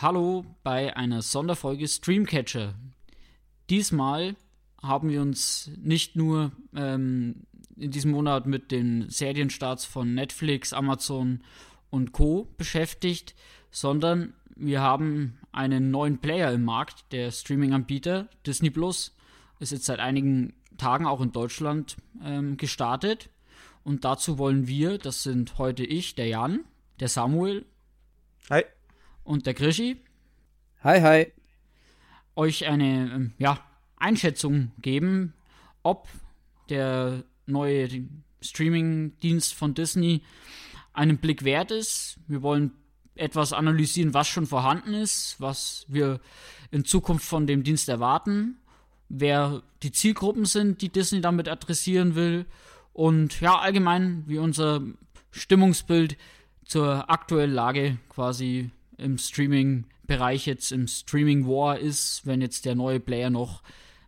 Hallo bei einer Sonderfolge Streamcatcher. Diesmal haben wir uns nicht nur ähm, in diesem Monat mit den Serienstarts von Netflix, Amazon und Co. beschäftigt, sondern wir haben einen neuen Player im Markt, der Streaming-Anbieter Disney Plus ist jetzt seit einigen Tagen auch in Deutschland ähm, gestartet. Und dazu wollen wir, das sind heute ich, der Jan, der Samuel. Hi. Und der Krischi. Hi, hi. Euch eine ähm, ja, Einschätzung geben, ob der neue Streaming-Dienst von Disney einen Blick wert ist. Wir wollen etwas analysieren, was schon vorhanden ist, was wir in Zukunft von dem Dienst erwarten, wer die Zielgruppen sind, die Disney damit adressieren will und ja, allgemein, wie unser Stimmungsbild zur aktuellen Lage quasi im Streaming-Bereich jetzt im Streaming War ist, wenn jetzt der neue Player noch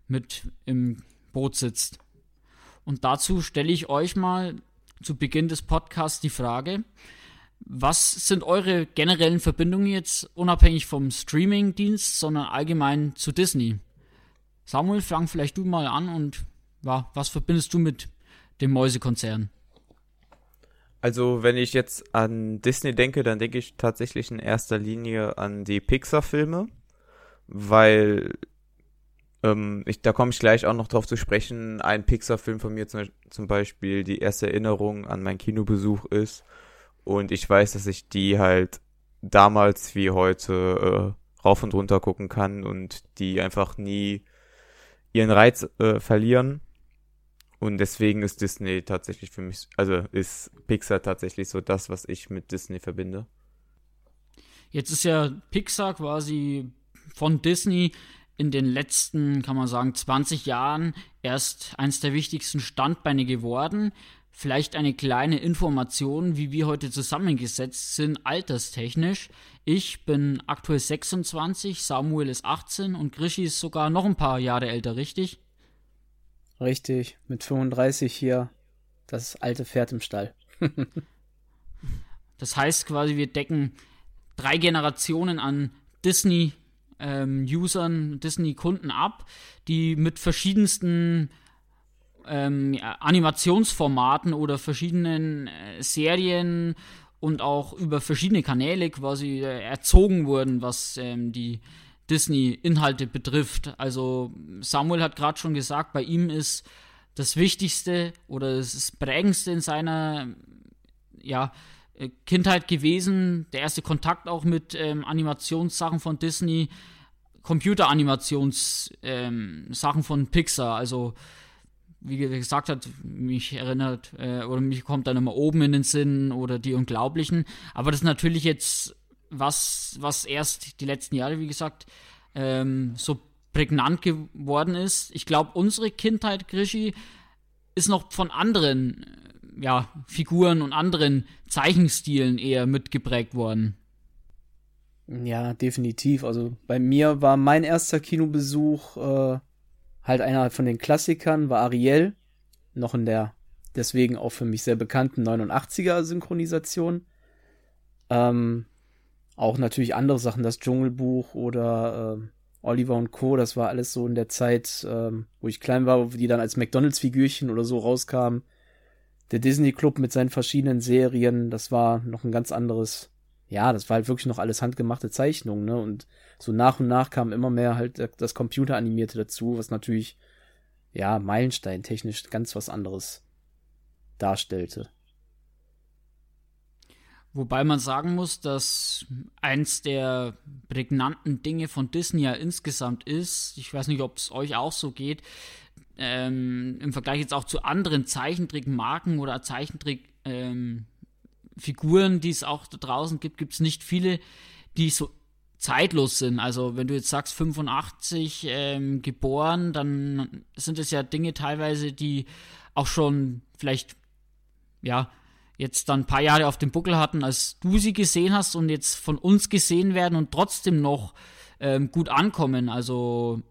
mit im Boot sitzt. Und dazu stelle ich euch mal zu Beginn des Podcasts die Frage, was sind eure generellen Verbindungen jetzt unabhängig vom Streaming-Dienst, sondern allgemein zu Disney? Samuel, fang vielleicht du mal an und ja, was verbindest du mit dem Mäusekonzern? Also, wenn ich jetzt an Disney denke, dann denke ich tatsächlich in erster Linie an die Pixar-Filme, weil ähm, ich, da komme ich gleich auch noch drauf zu sprechen. Ein Pixar-Film von mir zum, zum Beispiel die erste Erinnerung an meinen Kinobesuch ist und ich weiß, dass ich die halt damals wie heute äh, rauf und runter gucken kann und die einfach nie ihren Reiz äh, verlieren. Und deswegen ist Disney tatsächlich für mich, also ist Pixar tatsächlich so das, was ich mit Disney verbinde. Jetzt ist ja Pixar quasi von Disney in den letzten, kann man sagen, 20 Jahren erst eins der wichtigsten Standbeine geworden. Vielleicht eine kleine Information, wie wir heute zusammengesetzt sind, alterstechnisch. Ich bin aktuell 26, Samuel ist 18 und Grischi ist sogar noch ein paar Jahre älter, richtig? Richtig, mit 35 hier das alte Pferd im Stall. das heißt quasi, wir decken drei Generationen an Disney-Usern, ähm, Disney-Kunden ab, die mit verschiedensten ähm, Animationsformaten oder verschiedenen äh, Serien und auch über verschiedene Kanäle quasi äh, erzogen wurden, was ähm, die Disney-Inhalte betrifft. Also Samuel hat gerade schon gesagt, bei ihm ist das Wichtigste oder das Prägendste in seiner ja, äh, Kindheit gewesen, der erste Kontakt auch mit ähm, Animationssachen von Disney, Computeranimationssachen ähm, von Pixar, also wie gesagt hat, mich erinnert äh, oder mich kommt dann immer oben in den Sinn oder die Unglaublichen. Aber das ist natürlich jetzt was, was erst die letzten Jahre, wie gesagt, ähm, so prägnant geworden ist. Ich glaube, unsere Kindheit, Grischi, ist noch von anderen äh, ja, Figuren und anderen Zeichenstilen eher mitgeprägt worden. Ja, definitiv. Also bei mir war mein erster Kinobesuch äh, halt einer von den Klassikern, war Ariel, noch in der deswegen auch für mich sehr bekannten 89er Synchronisation. Ähm, auch natürlich andere Sachen, das Dschungelbuch oder äh, Oliver und Co., das war alles so in der Zeit, ähm, wo ich klein war, die dann als McDonalds-Figürchen oder so rauskamen. Der Disney Club mit seinen verschiedenen Serien, das war noch ein ganz anderes, ja, das war halt wirklich noch alles handgemachte Zeichnungen, ne? Und so nach und nach kam immer mehr halt das Computeranimierte dazu, was natürlich, ja, Meilenstein technisch ganz was anderes darstellte. Wobei man sagen muss, dass eins der prägnanten Dinge von Disney ja insgesamt ist, ich weiß nicht, ob es euch auch so geht, ähm, im Vergleich jetzt auch zu anderen Zeichentrickmarken oder Zeichentrickfiguren, ähm, die es auch da draußen gibt, gibt es nicht viele, die so zeitlos sind. Also wenn du jetzt sagst 85 ähm, geboren, dann sind es ja Dinge teilweise, die auch schon vielleicht ja jetzt dann ein paar Jahre auf dem Buckel hatten, als du sie gesehen hast und jetzt von uns gesehen werden und trotzdem noch ähm, gut ankommen. Also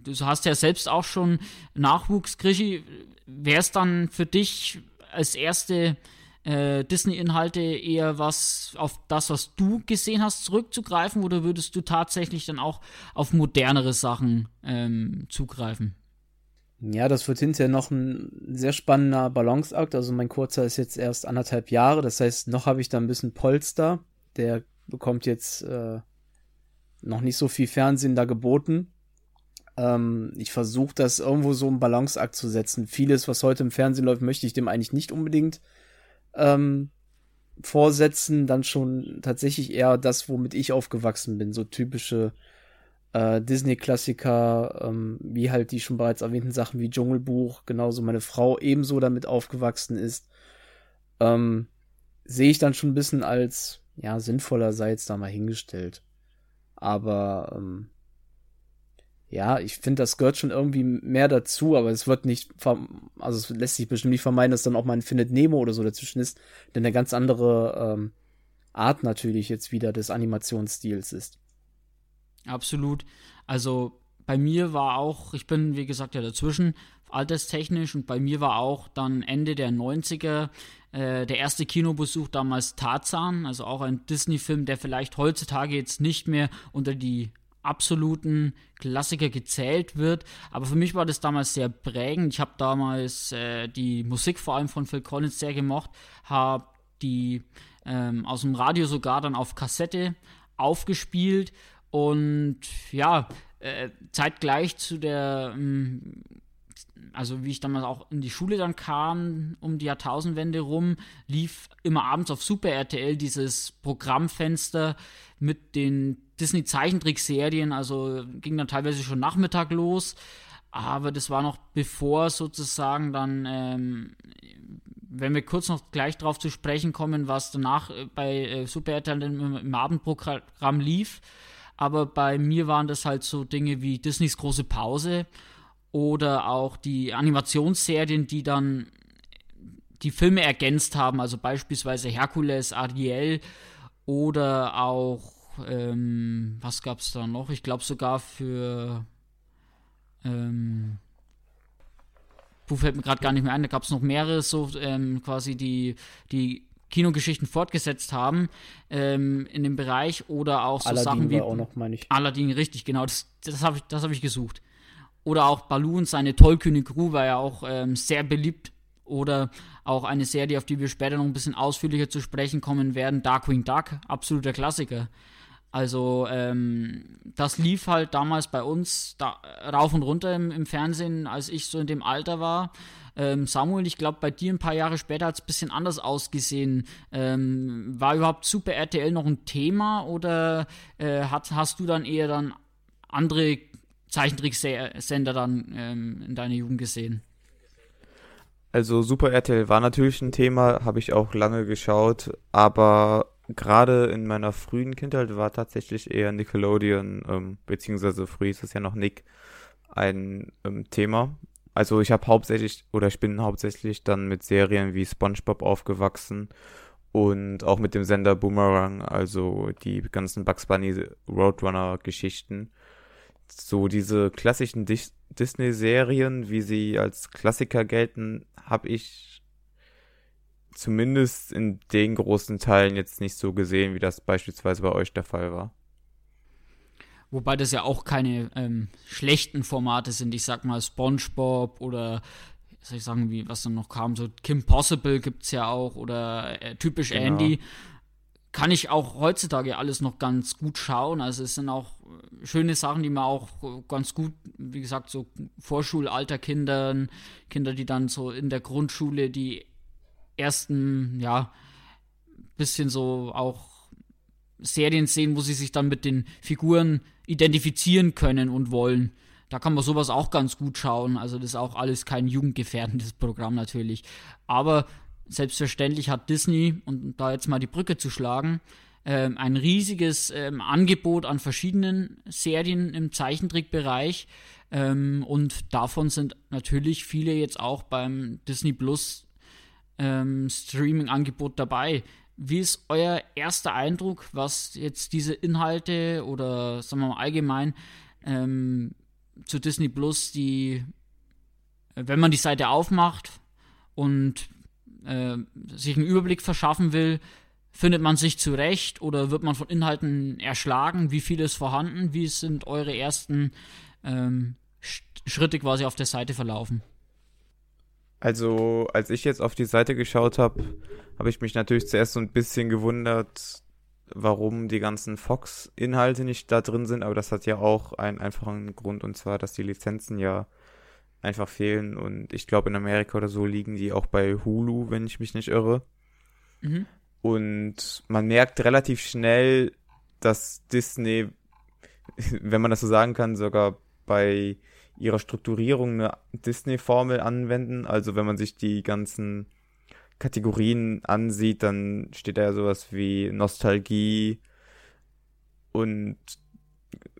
du hast ja selbst auch schon Nachwuchs, Krischi. Wäre es dann für dich als erste äh, Disney-Inhalte eher was auf das, was du gesehen hast, zurückzugreifen oder würdest du tatsächlich dann auch auf modernere Sachen ähm, zugreifen? Ja, das wird hinterher noch ein sehr spannender Balanceakt. Also mein kurzer ist jetzt erst anderthalb Jahre, das heißt, noch habe ich da ein bisschen Polster. Der bekommt jetzt äh, noch nicht so viel Fernsehen da geboten. Ähm, ich versuche das irgendwo so im Balanceakt zu setzen. Vieles, was heute im Fernsehen läuft, möchte ich dem eigentlich nicht unbedingt ähm, vorsetzen. Dann schon tatsächlich eher das, womit ich aufgewachsen bin. So typische äh, Disney-Klassiker, ähm, wie halt die schon bereits erwähnten Sachen wie Dschungelbuch, genauso meine Frau ebenso damit aufgewachsen ist. Ähm, sehe ich dann schon ein bisschen als ja sinnvollerseits da mal hingestellt. Aber ähm, ja, ich finde, das gehört schon irgendwie mehr dazu, aber es wird nicht, also es lässt sich bestimmt nicht vermeiden, dass dann auch mal ein Findet Nemo oder so dazwischen ist, denn eine ganz andere ähm, Art natürlich jetzt wieder des Animationsstils ist. Absolut. Also bei mir war auch, ich bin wie gesagt ja dazwischen, alterstechnisch und bei mir war auch dann Ende der 90er äh, der erste Kinobesuch damals Tarzan, also auch ein Disney-Film, der vielleicht heutzutage jetzt nicht mehr unter die absoluten Klassiker gezählt wird. Aber für mich war das damals sehr prägend. Ich habe damals äh, die Musik vor allem von Phil Collins sehr gemocht, habe die ähm, aus dem Radio sogar dann auf Kassette aufgespielt und ja, äh, zeitgleich zu der ähm, also wie ich damals auch in die Schule dann kam, um die Jahrtausendwende rum, lief immer abends auf Super RTL dieses Programmfenster mit den Disney-Zeichentrickserien, also ging dann teilweise schon Nachmittag los, aber das war noch bevor sozusagen dann, ähm, wenn wir kurz noch gleich darauf zu sprechen kommen, was danach äh, bei äh, Super RTL im, im Abendprogramm lief, aber bei mir waren das halt so Dinge wie Disneys große Pause oder auch die Animationsserien, die dann die Filme ergänzt haben, also beispielsweise Herkules, Ariel oder auch, ähm, was gab es da noch? Ich glaube sogar für, ähm, Puh, fällt mir gerade gar nicht mehr ein, da gab es noch mehrere so ähm, quasi die, die Kinogeschichten fortgesetzt haben ähm, in dem Bereich oder auch so Aladdin Sachen wie war auch noch, meine ich. Aladdin, richtig, genau, das, das habe ich, hab ich gesucht. Oder auch Balloon, seine tollkühne Crew war ja auch ähm, sehr beliebt. Oder auch eine Serie, auf die wir später noch ein bisschen ausführlicher zu sprechen kommen werden, Darkwing Duck, absoluter Klassiker. Also ähm, das lief halt damals bei uns da, rauf und runter im, im, Fernsehen, als ich so in dem Alter war. Ähm, Samuel, ich glaube, bei dir ein paar Jahre später hat es ein bisschen anders ausgesehen. Ähm, war überhaupt Super RTL noch ein Thema oder äh, hat, hast du dann eher dann andere Zeichentricksender dann ähm, in deiner Jugend gesehen? Also Super RTL war natürlich ein Thema, habe ich auch lange geschaut, aber gerade in meiner frühen Kindheit war tatsächlich eher Nickelodeon, ähm, beziehungsweise früh ist es ja noch Nick, ein ähm, Thema. Also ich habe hauptsächlich, oder ich bin hauptsächlich dann mit Serien wie SpongeBob aufgewachsen und auch mit dem Sender Boomerang, also die ganzen Bugs Bunny Roadrunner Geschichten so diese klassischen Disney-Serien, wie sie als Klassiker gelten, habe ich zumindest in den großen Teilen jetzt nicht so gesehen, wie das beispielsweise bei euch der Fall war. Wobei das ja auch keine ähm, schlechten Formate sind. Ich sag mal SpongeBob oder soll ich sagen, wie was dann noch kam, so Kim Possible gibt's ja auch oder äh, typisch genau. Andy kann ich auch heutzutage alles noch ganz gut schauen. Also es sind auch schöne Sachen, die man auch ganz gut, wie gesagt, so Vorschulalter Kindern, Kinder, die dann so in der Grundschule die ersten, ja, bisschen so auch Serien sehen, wo sie sich dann mit den Figuren identifizieren können und wollen. Da kann man sowas auch ganz gut schauen. Also das ist auch alles kein jugendgefährdendes Programm natürlich. Aber selbstverständlich hat Disney, um da jetzt mal die Brücke zu schlagen, ähm, ein riesiges ähm, Angebot an verschiedenen Serien im Zeichentrickbereich. Ähm, und davon sind natürlich viele jetzt auch beim Disney Plus ähm, Streaming-Angebot dabei. Wie ist euer erster Eindruck, was jetzt diese Inhalte oder sagen wir mal allgemein ähm, zu Disney Plus, die, wenn man die Seite aufmacht und äh, sich einen Überblick verschaffen will, findet man sich zurecht oder wird man von Inhalten erschlagen? Wie viel ist vorhanden? Wie sind eure ersten ähm, Schritte quasi auf der Seite verlaufen? Also, als ich jetzt auf die Seite geschaut habe, habe ich mich natürlich zuerst so ein bisschen gewundert, warum die ganzen Fox-Inhalte nicht da drin sind, aber das hat ja auch einen einfachen Grund und zwar, dass die Lizenzen ja einfach fehlen und ich glaube in Amerika oder so liegen die auch bei Hulu, wenn ich mich nicht irre. Mhm. Und man merkt relativ schnell, dass Disney, wenn man das so sagen kann, sogar bei ihrer Strukturierung eine Disney-Formel anwenden. Also wenn man sich die ganzen Kategorien ansieht, dann steht da ja sowas wie Nostalgie und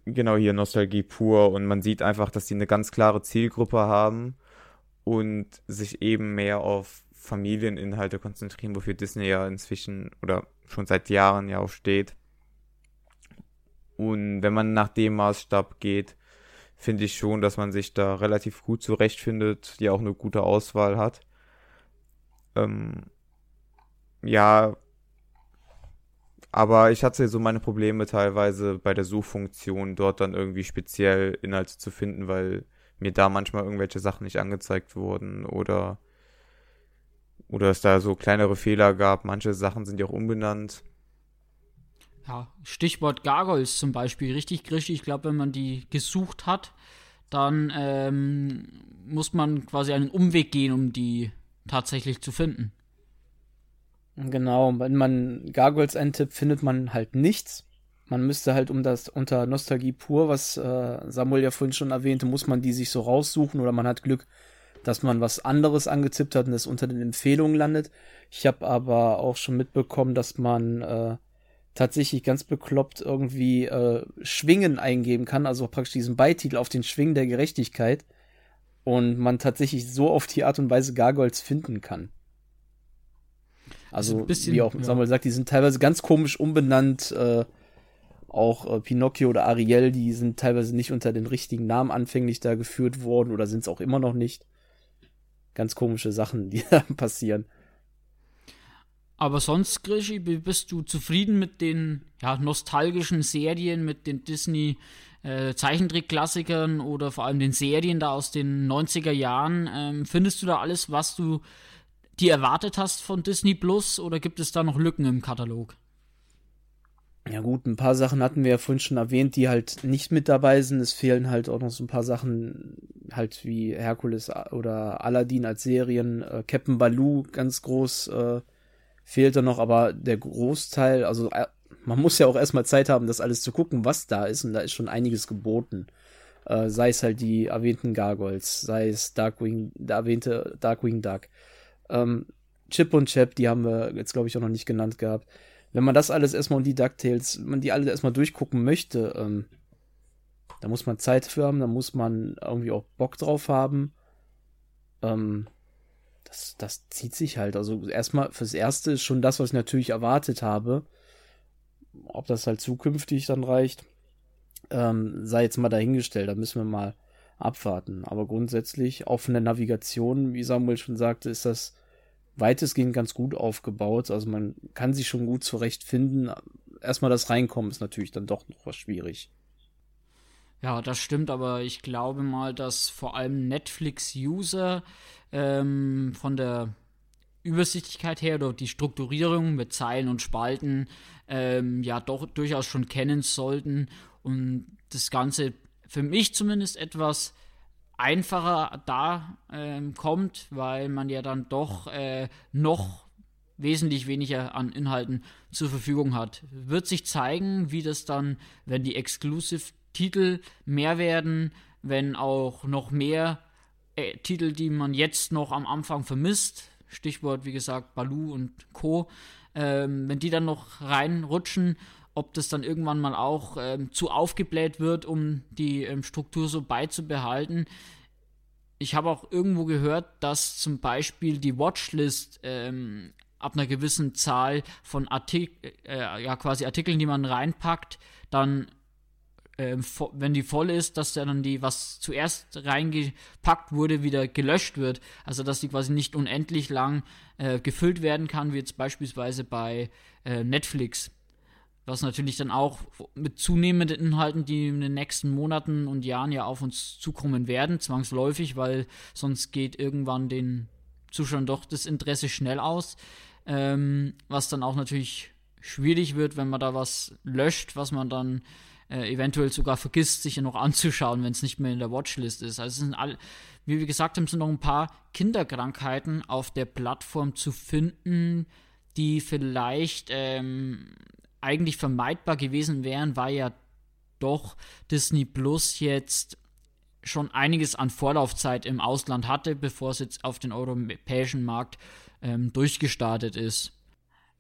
genau hier Nostalgie pur und man sieht einfach, dass die eine ganz klare Zielgruppe haben und sich eben mehr auf Familieninhalte konzentrieren, wofür Disney ja inzwischen oder schon seit Jahren ja auch steht. Und wenn man nach dem Maßstab geht, finde ich schon, dass man sich da relativ gut zurechtfindet, die auch eine gute Auswahl hat. Ähm, ja, aber ich hatte so meine Probleme teilweise bei der Suchfunktion, dort dann irgendwie speziell Inhalte zu finden, weil mir da manchmal irgendwelche Sachen nicht angezeigt wurden oder oder es da so kleinere Fehler gab. Manche Sachen sind ja auch umbenannt. Ja, Stichwort Gargoyles zum Beispiel, richtig richtig. Ich glaube, wenn man die gesucht hat, dann ähm, muss man quasi einen Umweg gehen, um die tatsächlich zu finden. Genau, wenn man Gargoyles eintippt, findet man halt nichts. Man müsste halt um das unter Nostalgie pur, was äh, Samuel ja vorhin schon erwähnte, muss man die sich so raussuchen oder man hat Glück, dass man was anderes angetippt hat und es unter den Empfehlungen landet. Ich habe aber auch schon mitbekommen, dass man äh, tatsächlich ganz bekloppt irgendwie äh, Schwingen eingeben kann, also praktisch diesen Beititel auf den Schwingen der Gerechtigkeit und man tatsächlich so auf die Art und Weise Gargoyles finden kann. Also, bisschen, wie auch Samuel ja. sagt, die sind teilweise ganz komisch umbenannt. Äh, auch äh, Pinocchio oder Ariel, die sind teilweise nicht unter den richtigen Namen anfänglich da geführt worden oder sind es auch immer noch nicht. Ganz komische Sachen, die da passieren. Aber sonst, Grischi, bist du zufrieden mit den ja, nostalgischen Serien, mit den Disney äh, Zeichentrick-Klassikern oder vor allem den Serien da aus den 90er Jahren? Ähm, findest du da alles, was du dir erwartet hast von Disney Plus oder gibt es da noch Lücken im Katalog? Ja gut, ein paar Sachen hatten wir ja vorhin schon erwähnt, die halt nicht mit dabei sind. Es fehlen halt auch noch so ein paar Sachen, halt wie Herkules oder Aladdin als Serien. Äh, Captain Baloo ganz groß äh, fehlt da noch, aber der Großteil, also äh, man muss ja auch erstmal Zeit haben, das alles zu gucken, was da ist, und da ist schon einiges geboten. Äh, sei es halt die erwähnten Gargoyles, sei es Darkwing, der erwähnte Darkwing Duck. Ähm, Chip und Chap, die haben wir jetzt, glaube ich, auch noch nicht genannt gehabt. Wenn man das alles erstmal und die DuckTales, man die alle erstmal durchgucken möchte, ähm, da muss man Zeit für haben, da muss man irgendwie auch Bock drauf haben. Ähm, das, das zieht sich halt. Also erstmal fürs Erste ist schon das, was ich natürlich erwartet habe. Ob das halt zukünftig dann reicht, ähm, sei jetzt mal dahingestellt. Da müssen wir mal abwarten. Aber grundsätzlich, auch von der Navigation, wie Samuel schon sagte, ist das weitestgehend ganz gut aufgebaut. Also man kann sich schon gut zurechtfinden. Erstmal das Reinkommen ist natürlich dann doch noch was schwierig. Ja, das stimmt, aber ich glaube mal, dass vor allem Netflix-User ähm, von der Übersichtlichkeit her oder die Strukturierung mit Zeilen und Spalten ähm, ja doch durchaus schon kennen sollten und das Ganze für mich zumindest etwas einfacher da ähm, kommt, weil man ja dann doch äh, noch wesentlich weniger an Inhalten zur Verfügung hat. Wird sich zeigen, wie das dann, wenn die Exclusive Titel mehr werden, wenn auch noch mehr äh, Titel, die man jetzt noch am Anfang vermisst, Stichwort wie gesagt Baloo und Co., ähm, wenn die dann noch reinrutschen, ob das dann irgendwann mal auch ähm, zu aufgebläht wird, um die ähm, Struktur so beizubehalten. Ich habe auch irgendwo gehört, dass zum Beispiel die Watchlist ähm, ab einer gewissen Zahl von Artik äh, ja, quasi Artikeln, die man reinpackt, dann äh, wenn die voll ist, dass dann die, was zuerst reingepackt wurde, wieder gelöscht wird. Also dass die quasi nicht unendlich lang äh, gefüllt werden kann, wie jetzt beispielsweise bei äh, Netflix. Was natürlich dann auch mit zunehmenden Inhalten, die in den nächsten Monaten und Jahren ja auf uns zukommen werden, zwangsläufig, weil sonst geht irgendwann den Zuschauern doch das Interesse schnell aus. Ähm, was dann auch natürlich schwierig wird, wenn man da was löscht, was man dann äh, eventuell sogar vergisst, sich ja noch anzuschauen, wenn es nicht mehr in der Watchlist ist. Also es sind all, wie wir gesagt haben, sind noch ein paar Kinderkrankheiten auf der Plattform zu finden, die vielleicht ähm, eigentlich vermeidbar gewesen wären, weil ja doch Disney Plus jetzt schon einiges an Vorlaufzeit im Ausland hatte, bevor es jetzt auf den europäischen Markt ähm, durchgestartet ist.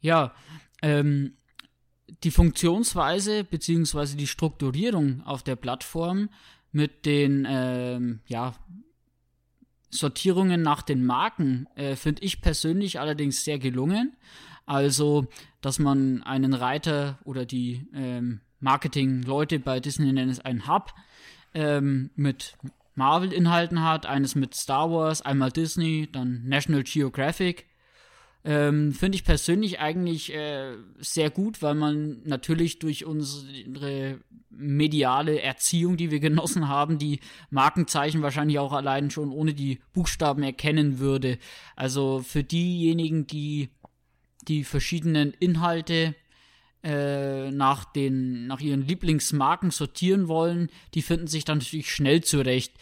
Ja, ähm, die Funktionsweise bzw. die Strukturierung auf der Plattform mit den ähm, ja, Sortierungen nach den Marken äh, finde ich persönlich allerdings sehr gelungen. Also, dass man einen Reiter oder die ähm, Marketing-Leute bei Disney nennen es einen Hub ähm, mit Marvel-Inhalten hat, eines mit Star Wars, einmal Disney, dann National Geographic ähm, Finde ich persönlich eigentlich äh, sehr gut, weil man natürlich durch unsere mediale Erziehung, die wir genossen haben, die Markenzeichen wahrscheinlich auch allein schon ohne die Buchstaben erkennen würde. Also für diejenigen, die die verschiedenen Inhalte äh, nach den nach ihren Lieblingsmarken sortieren wollen, die finden sich dann natürlich schnell zurecht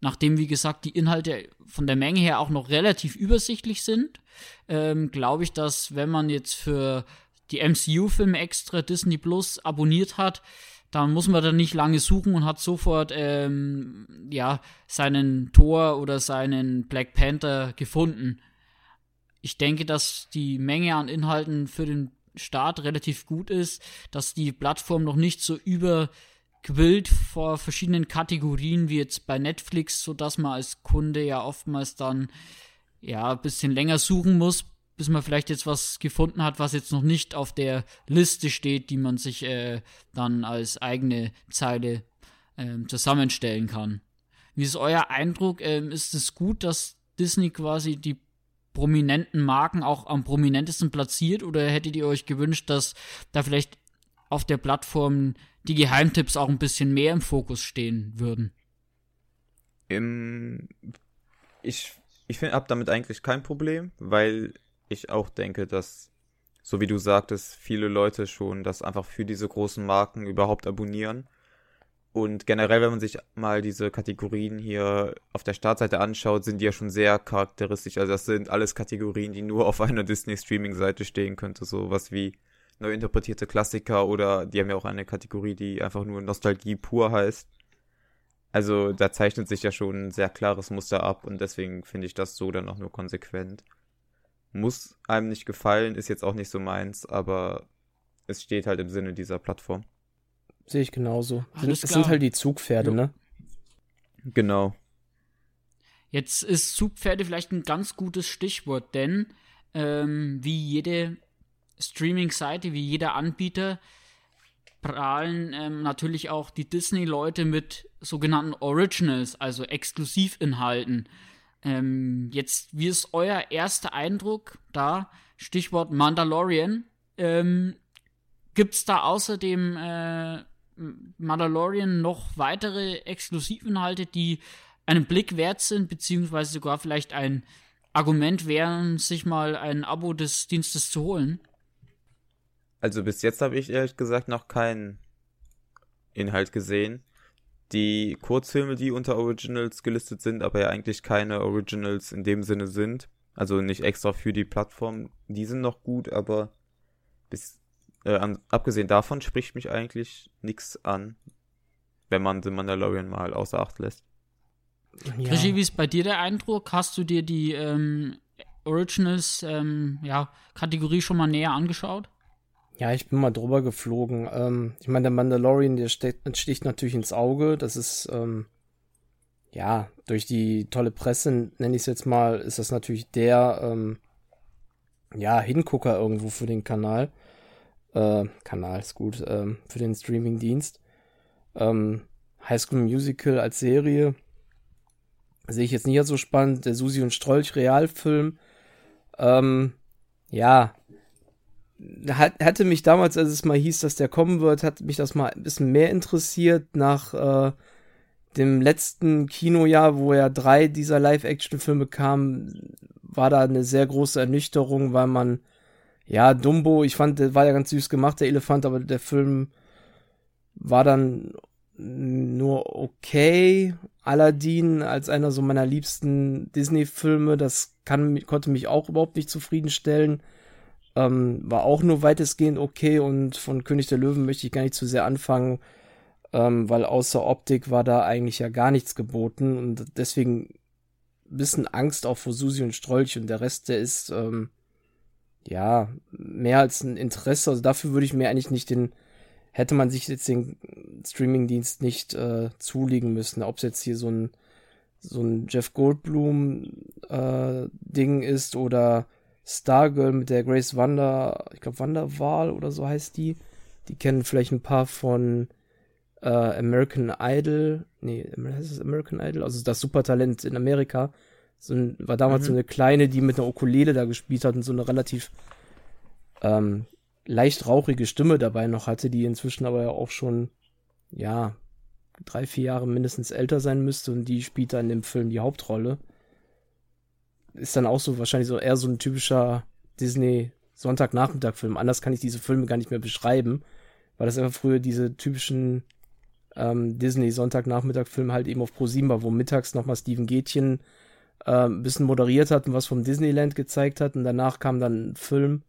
nachdem, wie gesagt, die Inhalte von der Menge her auch noch relativ übersichtlich sind, ähm, glaube ich, dass wenn man jetzt für die MCU-Filme extra Disney Plus abonniert hat, dann muss man da nicht lange suchen und hat sofort ähm, ja seinen Thor oder seinen Black Panther gefunden. Ich denke, dass die Menge an Inhalten für den Start relativ gut ist, dass die Plattform noch nicht so über gewillt vor verschiedenen Kategorien, wie jetzt bei Netflix, sodass man als Kunde ja oftmals dann ja ein bisschen länger suchen muss, bis man vielleicht jetzt was gefunden hat, was jetzt noch nicht auf der Liste steht, die man sich äh, dann als eigene Zeile äh, zusammenstellen kann. Wie ist euer Eindruck? Ähm, ist es gut, dass Disney quasi die prominenten Marken auch am prominentesten platziert oder hättet ihr euch gewünscht, dass da vielleicht auf der Plattform die Geheimtipps auch ein bisschen mehr im Fokus stehen würden. Im, ich ich habe damit eigentlich kein Problem, weil ich auch denke, dass, so wie du sagtest, viele Leute schon das einfach für diese großen Marken überhaupt abonnieren. Und generell, wenn man sich mal diese Kategorien hier auf der Startseite anschaut, sind die ja schon sehr charakteristisch. Also das sind alles Kategorien, die nur auf einer Disney-Streaming-Seite stehen könnte. So was wie neu interpretierte Klassiker oder die haben ja auch eine Kategorie, die einfach nur Nostalgie pur heißt. Also da zeichnet sich ja schon ein sehr klares Muster ab und deswegen finde ich das so dann auch nur konsequent. Muss einem nicht gefallen, ist jetzt auch nicht so meins, aber es steht halt im Sinne dieser Plattform. Sehe ich genauso. es sind halt die Zugpferde, ja. ne? Genau. Jetzt ist Zugpferde vielleicht ein ganz gutes Stichwort, denn ähm, wie jede Streaming-Seite, wie jeder Anbieter, prahlen ähm, natürlich auch die Disney-Leute mit sogenannten Originals, also Exklusivinhalten. Ähm, jetzt, wie ist euer erster Eindruck da? Stichwort Mandalorian. Ähm, Gibt es da außerdem äh, Mandalorian noch weitere Exklusivinhalte, die einen Blick wert sind, beziehungsweise sogar vielleicht ein Argument wären, sich mal ein Abo des Dienstes zu holen? Also bis jetzt habe ich ehrlich gesagt noch keinen Inhalt gesehen. Die Kurzfilme, die unter Originals gelistet sind, aber ja eigentlich keine Originals in dem Sinne sind, also nicht extra für die Plattform, die sind noch gut, aber bis äh, an, abgesehen davon spricht mich eigentlich nichts an, wenn man The Mandalorian mal außer Acht lässt. Ja. Regie, wie ist bei dir der Eindruck? Hast du dir die ähm, Originals ähm, ja, Kategorie schon mal näher angeschaut? Ja, ich bin mal drüber geflogen. Ähm, ich meine, der Mandalorian, der sticht, sticht natürlich ins Auge. Das ist, ähm, ja, durch die tolle Presse, nenne ich es jetzt mal, ist das natürlich der, ähm, ja, Hingucker irgendwo für den Kanal. Äh, Kanal ist gut, ähm, für den Streamingdienst. Ähm, High School Musical als Serie sehe ich jetzt nicht so spannend. Der Susi und Strolch Realfilm, ähm, ja, hat, hatte mich damals, als es mal hieß, dass der kommen wird, hat mich das mal ein bisschen mehr interessiert nach äh, dem letzten Kinojahr, wo ja drei dieser Live-Action-Filme kamen, war da eine sehr große Ernüchterung, weil man, ja, Dumbo, ich fand, der war ja ganz süß gemacht, der Elefant, aber der Film war dann nur okay. Aladdin als einer so meiner liebsten Disney-Filme, das kann, konnte mich auch überhaupt nicht zufriedenstellen. Ähm, war auch nur weitestgehend okay und von König der Löwen möchte ich gar nicht zu sehr anfangen, ähm, weil außer Optik war da eigentlich ja gar nichts geboten und deswegen ein bisschen Angst auch vor Susi und Strolch und der Rest, der ist ähm, ja mehr als ein Interesse. Also dafür würde ich mir eigentlich nicht den, hätte man sich jetzt den Streamingdienst nicht äh, zulegen müssen. Ob es jetzt hier so ein so ein Jeff Goldblum äh, Ding ist oder Stargirl mit der Grace Wander, ich glaube Wanderwahl oder so heißt die. Die kennen vielleicht ein paar von äh, American Idol. Nee, heißt es American Idol? Also das Supertalent in Amerika. So ein, war damals mhm. so eine kleine, die mit einer Ukulele da gespielt hat und so eine relativ ähm, leicht rauchige Stimme dabei noch hatte, die inzwischen aber ja auch schon, ja, drei, vier Jahre mindestens älter sein müsste und die spielt dann im Film die Hauptrolle ist dann auch so wahrscheinlich so eher so ein typischer Disney Sonntagnachmittag-Film. Anders kann ich diese Filme gar nicht mehr beschreiben, weil das einfach früher diese typischen ähm, Disney Sonntagnachmittag-Filme halt eben auf Pro 7 war, wo mittags nochmal Steven Gätchen äh, ein bisschen moderiert hat und was vom Disneyland gezeigt hat und danach kam dann ein Film.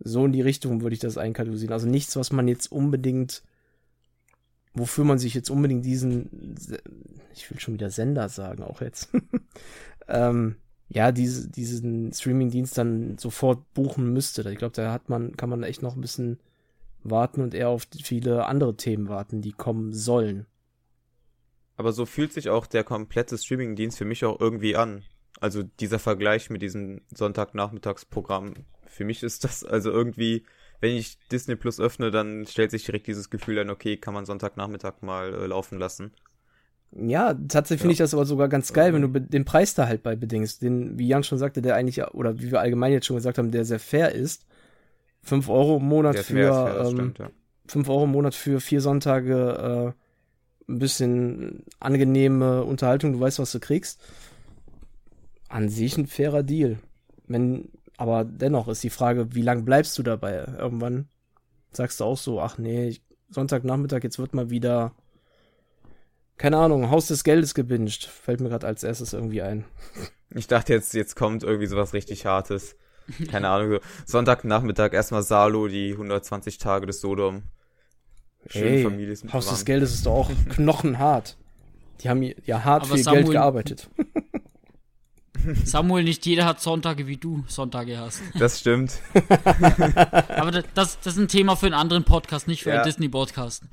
So in die Richtung würde ich das einkategorisieren. Also nichts, was man jetzt unbedingt, wofür man sich jetzt unbedingt diesen, ich will schon wieder Sender sagen, auch jetzt, ähm, ja, diese, diesen Streaming-Dienst dann sofort buchen müsste. Ich glaube, da hat man, kann man echt noch ein bisschen warten und eher auf viele andere Themen warten, die kommen sollen. Aber so fühlt sich auch der komplette Streaming-Dienst für mich auch irgendwie an. Also dieser Vergleich mit diesem Sonntagnachmittagsprogramm. Für mich ist das also irgendwie, wenn ich Disney Plus öffne, dann stellt sich direkt dieses Gefühl ein, okay, kann man Sonntagnachmittag mal äh, laufen lassen. Ja, tatsächlich ja. finde ich das aber sogar ganz geil, wenn du den Preis da halt bei bedingst. Den, wie Jan schon sagte, der eigentlich, oder wie wir allgemein jetzt schon gesagt haben, der sehr fair ist. 5 Euro im Monat für, fair, ähm, stimmt, ja. 5 Euro im Monat für vier Sonntage, äh, ein bisschen angenehme Unterhaltung, du weißt, was du kriegst. An sich ein fairer Deal. Wenn, aber dennoch ist die Frage, wie lange bleibst du dabei? Irgendwann sagst du auch so, ach nee, Sonntagnachmittag, jetzt wird mal wieder keine Ahnung, Haus des Geldes gebinged. Fällt mir gerade als erstes irgendwie ein. Ich dachte jetzt, jetzt kommt irgendwie sowas richtig Hartes. Keine Ahnung, so Sonntagnachmittag erstmal Salo, die 120 Tage des Sodom. Schön hey, Familie Haus des Geldes ist doch auch knochenhart. Die haben ja hart Aber viel Samuel, Geld gearbeitet. Samuel, nicht jeder hat Sonntage, wie du Sonntage hast. Das stimmt. aber das, das, ist ein Thema für einen anderen Podcast, nicht für ja. einen Disney-Podcast.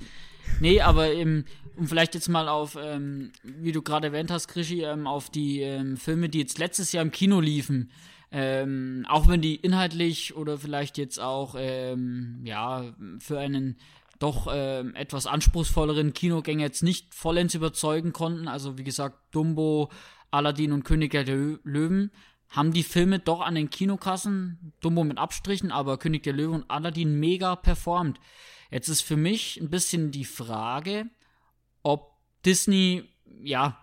Nee, aber im, um vielleicht jetzt mal auf, ähm, wie du gerade erwähnt hast, Krischi, ähm, auf die ähm, Filme, die jetzt letztes Jahr im Kino liefen, ähm, auch wenn die inhaltlich oder vielleicht jetzt auch, ähm, ja, für einen doch ähm, etwas anspruchsvolleren Kinogänger jetzt nicht vollends überzeugen konnten. Also wie gesagt, Dumbo, Aladdin und König der Löwen haben die Filme doch an den Kinokassen, Dumbo mit Abstrichen, aber König der Löwen und Aladdin mega performt. Jetzt ist für mich ein bisschen die Frage, ob Disney ja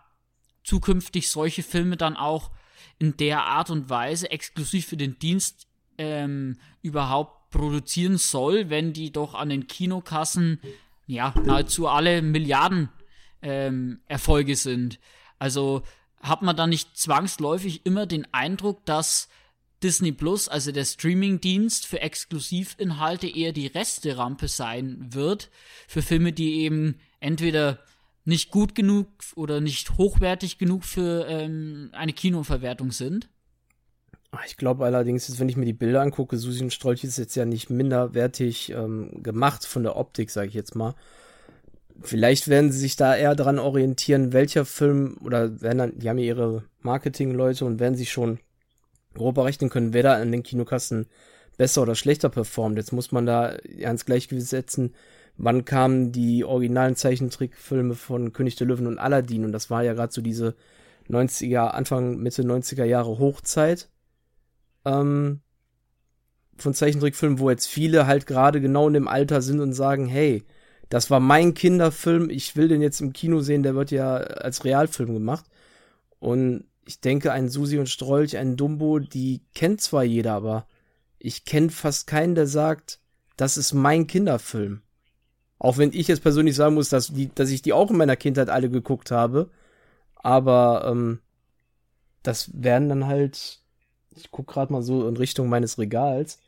zukünftig solche Filme dann auch in der Art und Weise exklusiv für den Dienst ähm, überhaupt produzieren soll, wenn die doch an den Kinokassen ja nahezu alle Milliarden ähm, Erfolge sind. Also hat man da nicht zwangsläufig immer den Eindruck, dass Disney Plus, also der Streaming-Dienst für Exklusivinhalte, eher die Resterampe sein wird für Filme, die eben entweder nicht gut genug oder nicht hochwertig genug für ähm, eine Kinoverwertung sind. Ah, ich glaube allerdings, wenn ich mir die Bilder angucke, Susi und Strolch ist jetzt ja nicht minderwertig ähm, gemacht von der Optik, sage ich jetzt mal. Vielleicht werden sie sich da eher daran orientieren, welcher Film oder werden dann, die haben ja ihre Marketingleute und werden sich schon grob berechnen können, wer da an den Kinokassen besser oder schlechter performt. Jetzt muss man da ins Gleichgewicht setzen, wann kamen die originalen Zeichentrickfilme von König der Löwen und Aladdin und das war ja gerade so diese 90er, Anfang, Mitte 90er Jahre Hochzeit ähm, von Zeichentrickfilmen, wo jetzt viele halt gerade genau in dem Alter sind und sagen, hey, das war mein Kinderfilm, ich will den jetzt im Kino sehen, der wird ja als Realfilm gemacht. Und ich denke, ein Susi und Strolch, ein Dumbo, die kennt zwar jeder, aber ich kenne fast keinen, der sagt, das ist mein Kinderfilm. Auch wenn ich jetzt persönlich sagen muss, dass, die, dass ich die auch in meiner Kindheit alle geguckt habe. Aber ähm, das werden dann halt, ich guck gerade mal so in Richtung meines Regals,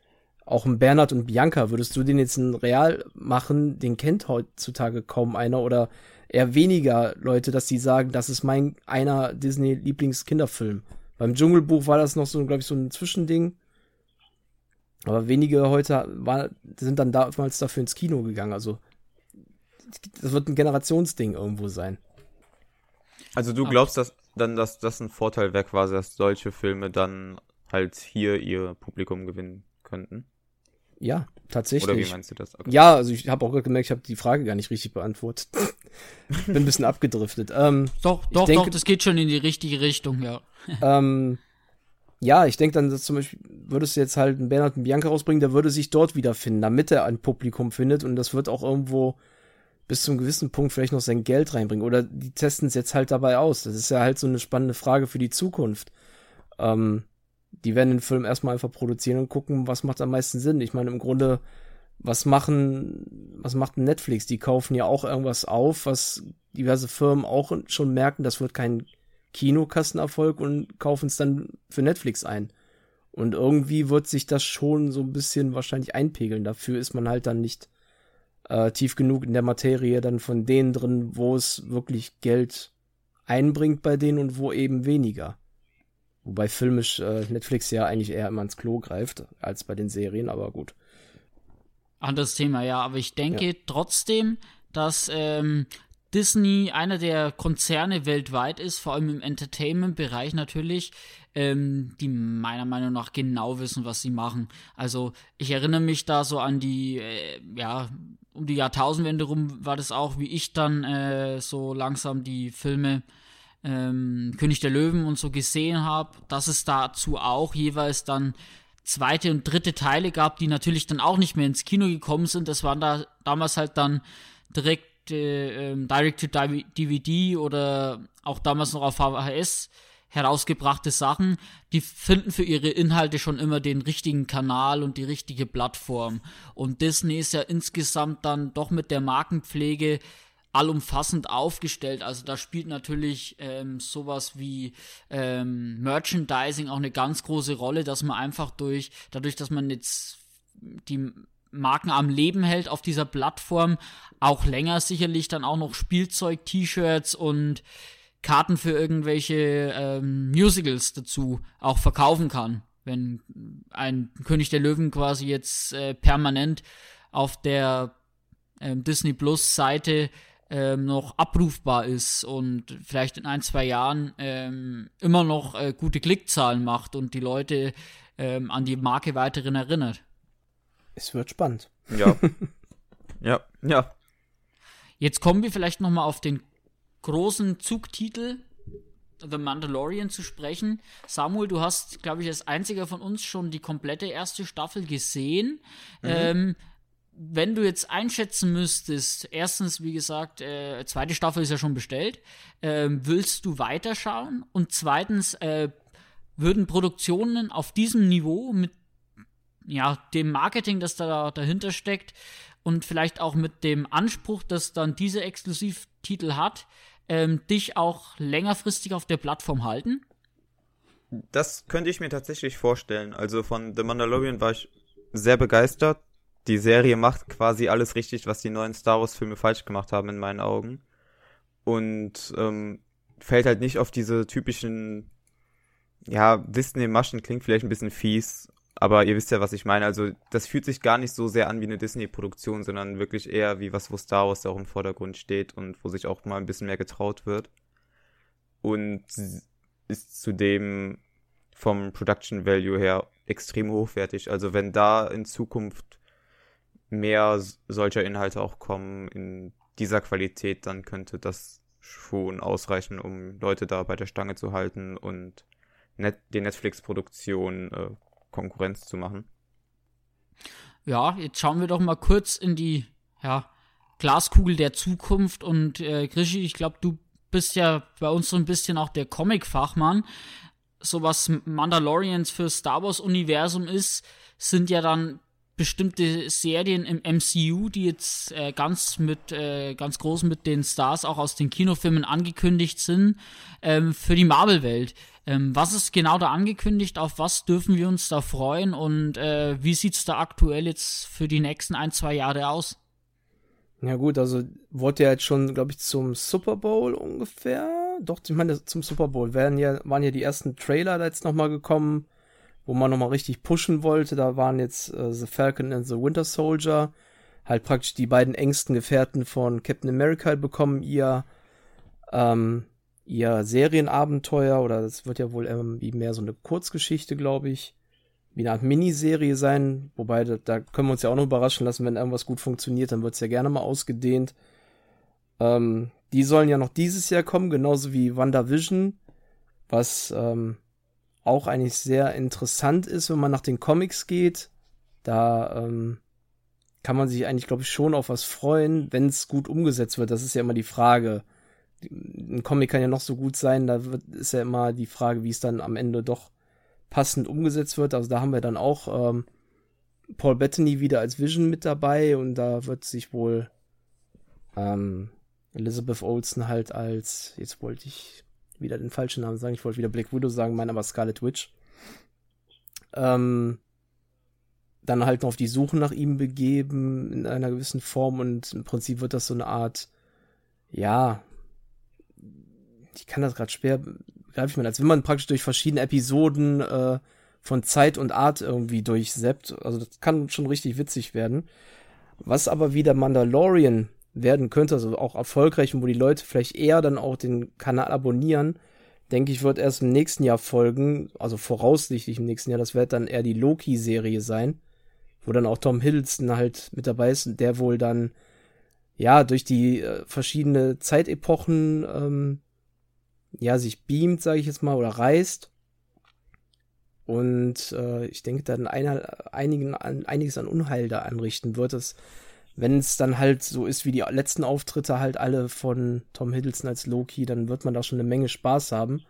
auch ein Bernhard und Bianca, würdest du den jetzt in Real machen, den kennt heutzutage kaum einer oder eher weniger Leute, dass die sagen, das ist mein einer Disney-Lieblingskinderfilm. Beim Dschungelbuch war das noch so, glaube ich, so ein Zwischending. Aber wenige heute war, sind dann damals dafür ins Kino gegangen. Also, das wird ein Generationsding irgendwo sein. Also, du glaubst, dass dann, dass das ein Vorteil wäre, quasi, dass solche Filme dann halt hier ihr Publikum gewinnen könnten? Ja, tatsächlich. Oder wie meinst du das? Okay. Ja, also ich habe auch gemerkt, ich habe die Frage gar nicht richtig beantwortet. Bin ein bisschen abgedriftet. Ähm, doch, doch, denke, doch, das geht schon in die richtige Richtung, ja. ähm, ja, ich denke dann, dass zum Beispiel, würdest du jetzt halt einen Bernhard und Bianca rausbringen, der würde sich dort wiederfinden, damit er ein Publikum findet und das wird auch irgendwo bis zu einem gewissen Punkt vielleicht noch sein Geld reinbringen. Oder die testen es jetzt halt dabei aus. Das ist ja halt so eine spannende Frage für die Zukunft. Ähm, die werden den Film erstmal einfach produzieren und gucken, was macht am meisten Sinn. Ich meine, im Grunde, was machen, was macht Netflix? Die kaufen ja auch irgendwas auf, was diverse Firmen auch schon merken, das wird kein Kinokassenerfolg und kaufen es dann für Netflix ein. Und irgendwie wird sich das schon so ein bisschen wahrscheinlich einpegeln. Dafür ist man halt dann nicht äh, tief genug in der Materie dann von denen drin, wo es wirklich Geld einbringt bei denen und wo eben weniger. Wobei filmisch äh, Netflix ja eigentlich eher immer ins Klo greift als bei den Serien, aber gut. Anderes Thema, ja. Aber ich denke ja. trotzdem, dass ähm, Disney einer der Konzerne weltweit ist, vor allem im Entertainment-Bereich natürlich, ähm, die meiner Meinung nach genau wissen, was sie machen. Also ich erinnere mich da so an die, äh, ja, um die Jahrtausendwende rum war das auch, wie ich dann äh, so langsam die Filme ähm, König der Löwen und so gesehen habe, dass es dazu auch jeweils dann zweite und dritte Teile gab, die natürlich dann auch nicht mehr ins Kino gekommen sind. Das waren da damals halt dann direkt äh, ähm, Direct-to-DVD oder auch damals noch auf VHS herausgebrachte Sachen, die finden für ihre Inhalte schon immer den richtigen Kanal und die richtige Plattform. Und Disney ist ja insgesamt dann doch mit der Markenpflege allumfassend aufgestellt. Also da spielt natürlich ähm, sowas wie ähm, Merchandising auch eine ganz große Rolle, dass man einfach durch, dadurch, dass man jetzt die Marken am Leben hält auf dieser Plattform, auch länger sicherlich dann auch noch Spielzeug, T-Shirts und Karten für irgendwelche ähm, Musicals dazu auch verkaufen kann. Wenn ein König der Löwen quasi jetzt äh, permanent auf der ähm, Disney Plus Seite ähm, noch abrufbar ist und vielleicht in ein, zwei Jahren ähm, immer noch äh, gute Klickzahlen macht und die Leute ähm, an die Marke weiterhin erinnert. Es wird spannend. Ja. ja, ja. Jetzt kommen wir vielleicht noch mal auf den großen Zugtitel The Mandalorian zu sprechen. Samuel, du hast, glaube ich, als einziger von uns schon die komplette erste Staffel gesehen. Mhm. Ähm, wenn du jetzt einschätzen müsstest, erstens, wie gesagt, äh, zweite Staffel ist ja schon bestellt, äh, willst du weiterschauen? Und zweitens, äh, würden Produktionen auf diesem Niveau mit ja, dem Marketing, das da dahinter steckt und vielleicht auch mit dem Anspruch, dass dann diese Exklusivtitel hat, ähm, dich auch längerfristig auf der Plattform halten? Das könnte ich mir tatsächlich vorstellen. Also von The Mandalorian war ich sehr begeistert die Serie macht quasi alles richtig, was die neuen Star Wars Filme falsch gemacht haben in meinen Augen. Und ähm, fällt halt nicht auf diese typischen, ja, Disney-Maschen klingt vielleicht ein bisschen fies, aber ihr wisst ja, was ich meine. Also das fühlt sich gar nicht so sehr an wie eine Disney-Produktion, sondern wirklich eher wie was, wo Star Wars auch im Vordergrund steht und wo sich auch mal ein bisschen mehr getraut wird. Und ist zudem vom Production Value her extrem hochwertig. Also wenn da in Zukunft mehr solcher Inhalte auch kommen in dieser Qualität, dann könnte das schon ausreichen, um Leute da bei der Stange zu halten und net den Netflix-Produktionen äh, Konkurrenz zu machen. Ja, jetzt schauen wir doch mal kurz in die ja, Glaskugel der Zukunft und äh, Grischi, ich glaube, du bist ja bei uns so ein bisschen auch der Comic-Fachmann. So was Mandalorians für Star Wars-Universum ist, sind ja dann bestimmte Serien im MCU, die jetzt äh, ganz mit äh, ganz groß mit den Stars auch aus den Kinofilmen angekündigt sind ähm, für die Marvel-Welt. Ähm, was ist genau da angekündigt? Auf was dürfen wir uns da freuen? Und äh, wie sieht's da aktuell jetzt für die nächsten ein zwei Jahre aus? Ja gut, also wurde ja jetzt schon, glaube ich, zum Super Bowl ungefähr. Doch, ich meine, zum Super Bowl werden ja, waren ja die ersten Trailer da jetzt nochmal gekommen wo man nochmal richtig pushen wollte. Da waren jetzt äh, The Falcon and the Winter Soldier, halt praktisch die beiden engsten Gefährten von Captain America bekommen ihr, ähm, ihr Serienabenteuer, oder das wird ja wohl irgendwie mehr so eine Kurzgeschichte, glaube ich, wie eine Art Miniserie sein, wobei da, da, können wir uns ja auch noch überraschen lassen, wenn irgendwas gut funktioniert, dann wird es ja gerne mal ausgedehnt. Ähm, die sollen ja noch dieses Jahr kommen, genauso wie WandaVision, was ähm, auch eigentlich sehr interessant ist, wenn man nach den Comics geht. Da ähm, kann man sich eigentlich, glaube ich, schon auf was freuen, wenn es gut umgesetzt wird. Das ist ja immer die Frage. Ein Comic kann ja noch so gut sein, da wird, ist ja immer die Frage, wie es dann am Ende doch passend umgesetzt wird. Also da haben wir dann auch ähm, Paul Bettany wieder als Vision mit dabei und da wird sich wohl ähm, Elizabeth Olsen halt als, jetzt wollte ich wieder den falschen Namen sagen. Ich wollte wieder Black Widow sagen, meine aber Scarlet Witch. Ähm, dann halt noch auf die Suche nach ihm begeben in einer gewissen Form und im Prinzip wird das so eine Art, ja, ich kann das gerade schwer greife ich mir, als wenn man praktisch durch verschiedene Episoden äh, von Zeit und Art irgendwie durchseppt. Also das kann schon richtig witzig werden. Was aber wieder Mandalorian werden könnte, also auch erfolgreich und wo die Leute vielleicht eher dann auch den Kanal abonnieren, denke ich, wird erst im nächsten Jahr folgen, also voraussichtlich im nächsten Jahr, das wird dann eher die Loki-Serie sein, wo dann auch Tom Hiddleston halt mit dabei ist, der wohl dann, ja, durch die äh, verschiedene Zeitepochen, ähm, ja, sich beamt, sage ich jetzt mal, oder reist. Und äh, ich denke, dann einer, einigen, einiges an Unheil da anrichten wird. Das wenn es dann halt so ist wie die letzten Auftritte halt alle von Tom Hiddleston als Loki, dann wird man da schon eine Menge Spaß haben.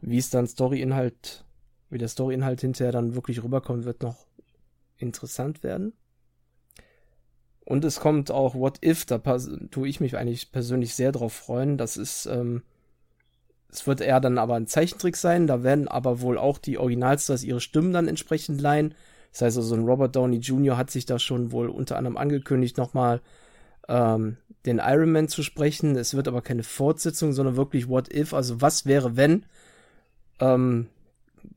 Wie es dann Story-Inhalt, wie der Story-Inhalt hinterher dann wirklich rüberkommt, wird noch interessant werden. Und es kommt auch What If, da tue ich mich eigentlich persönlich sehr drauf freuen. Das ist, ähm, es wird eher dann aber ein Zeichentrick sein, da werden aber wohl auch die Originalstars ihre Stimmen dann entsprechend leihen. Das heißt also, ein Robert Downey Jr. hat sich da schon wohl unter anderem angekündigt, nochmal ähm, den Iron Man zu sprechen. Es wird aber keine Fortsetzung, sondern wirklich What If, also was wäre, wenn. Ähm,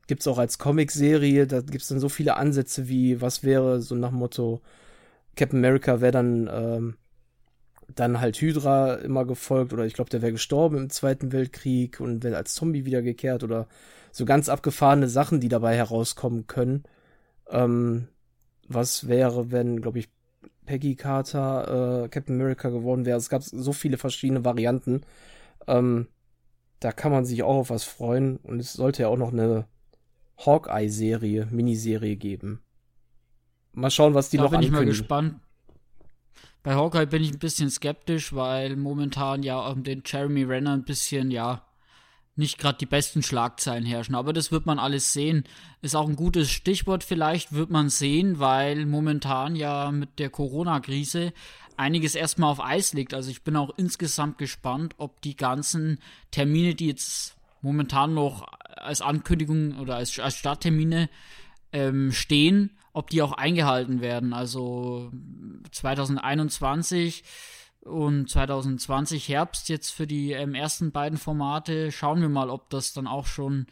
gibt es auch als Comicserie, da gibt es dann so viele Ansätze wie, was wäre, so nach Motto, Captain America wäre dann, ähm, dann halt Hydra immer gefolgt oder ich glaube, der wäre gestorben im Zweiten Weltkrieg und wäre als Zombie wiedergekehrt oder so ganz abgefahrene Sachen, die dabei herauskommen können. Ähm, was wäre, wenn, glaube ich, Peggy Carter äh, Captain America geworden wäre. Es gab so viele verschiedene Varianten. Ähm, da kann man sich auch auf was freuen. Und es sollte ja auch noch eine Hawkeye-Serie, Miniserie geben. Mal schauen, was die da noch bin ankündigen. ich mal gespannt. Bei Hawkeye bin ich ein bisschen skeptisch, weil momentan ja um den Jeremy Renner ein bisschen, ja, nicht gerade die besten Schlagzeilen herrschen. Aber das wird man alles sehen. Ist auch ein gutes Stichwort vielleicht, wird man sehen, weil momentan ja mit der Corona-Krise einiges erstmal auf Eis liegt. Also ich bin auch insgesamt gespannt, ob die ganzen Termine, die jetzt momentan noch als Ankündigung oder als, als Starttermine ähm, stehen, ob die auch eingehalten werden. Also 2021 und 2020 Herbst jetzt für die ähm, ersten beiden Formate. Schauen wir mal, ob das dann auch schon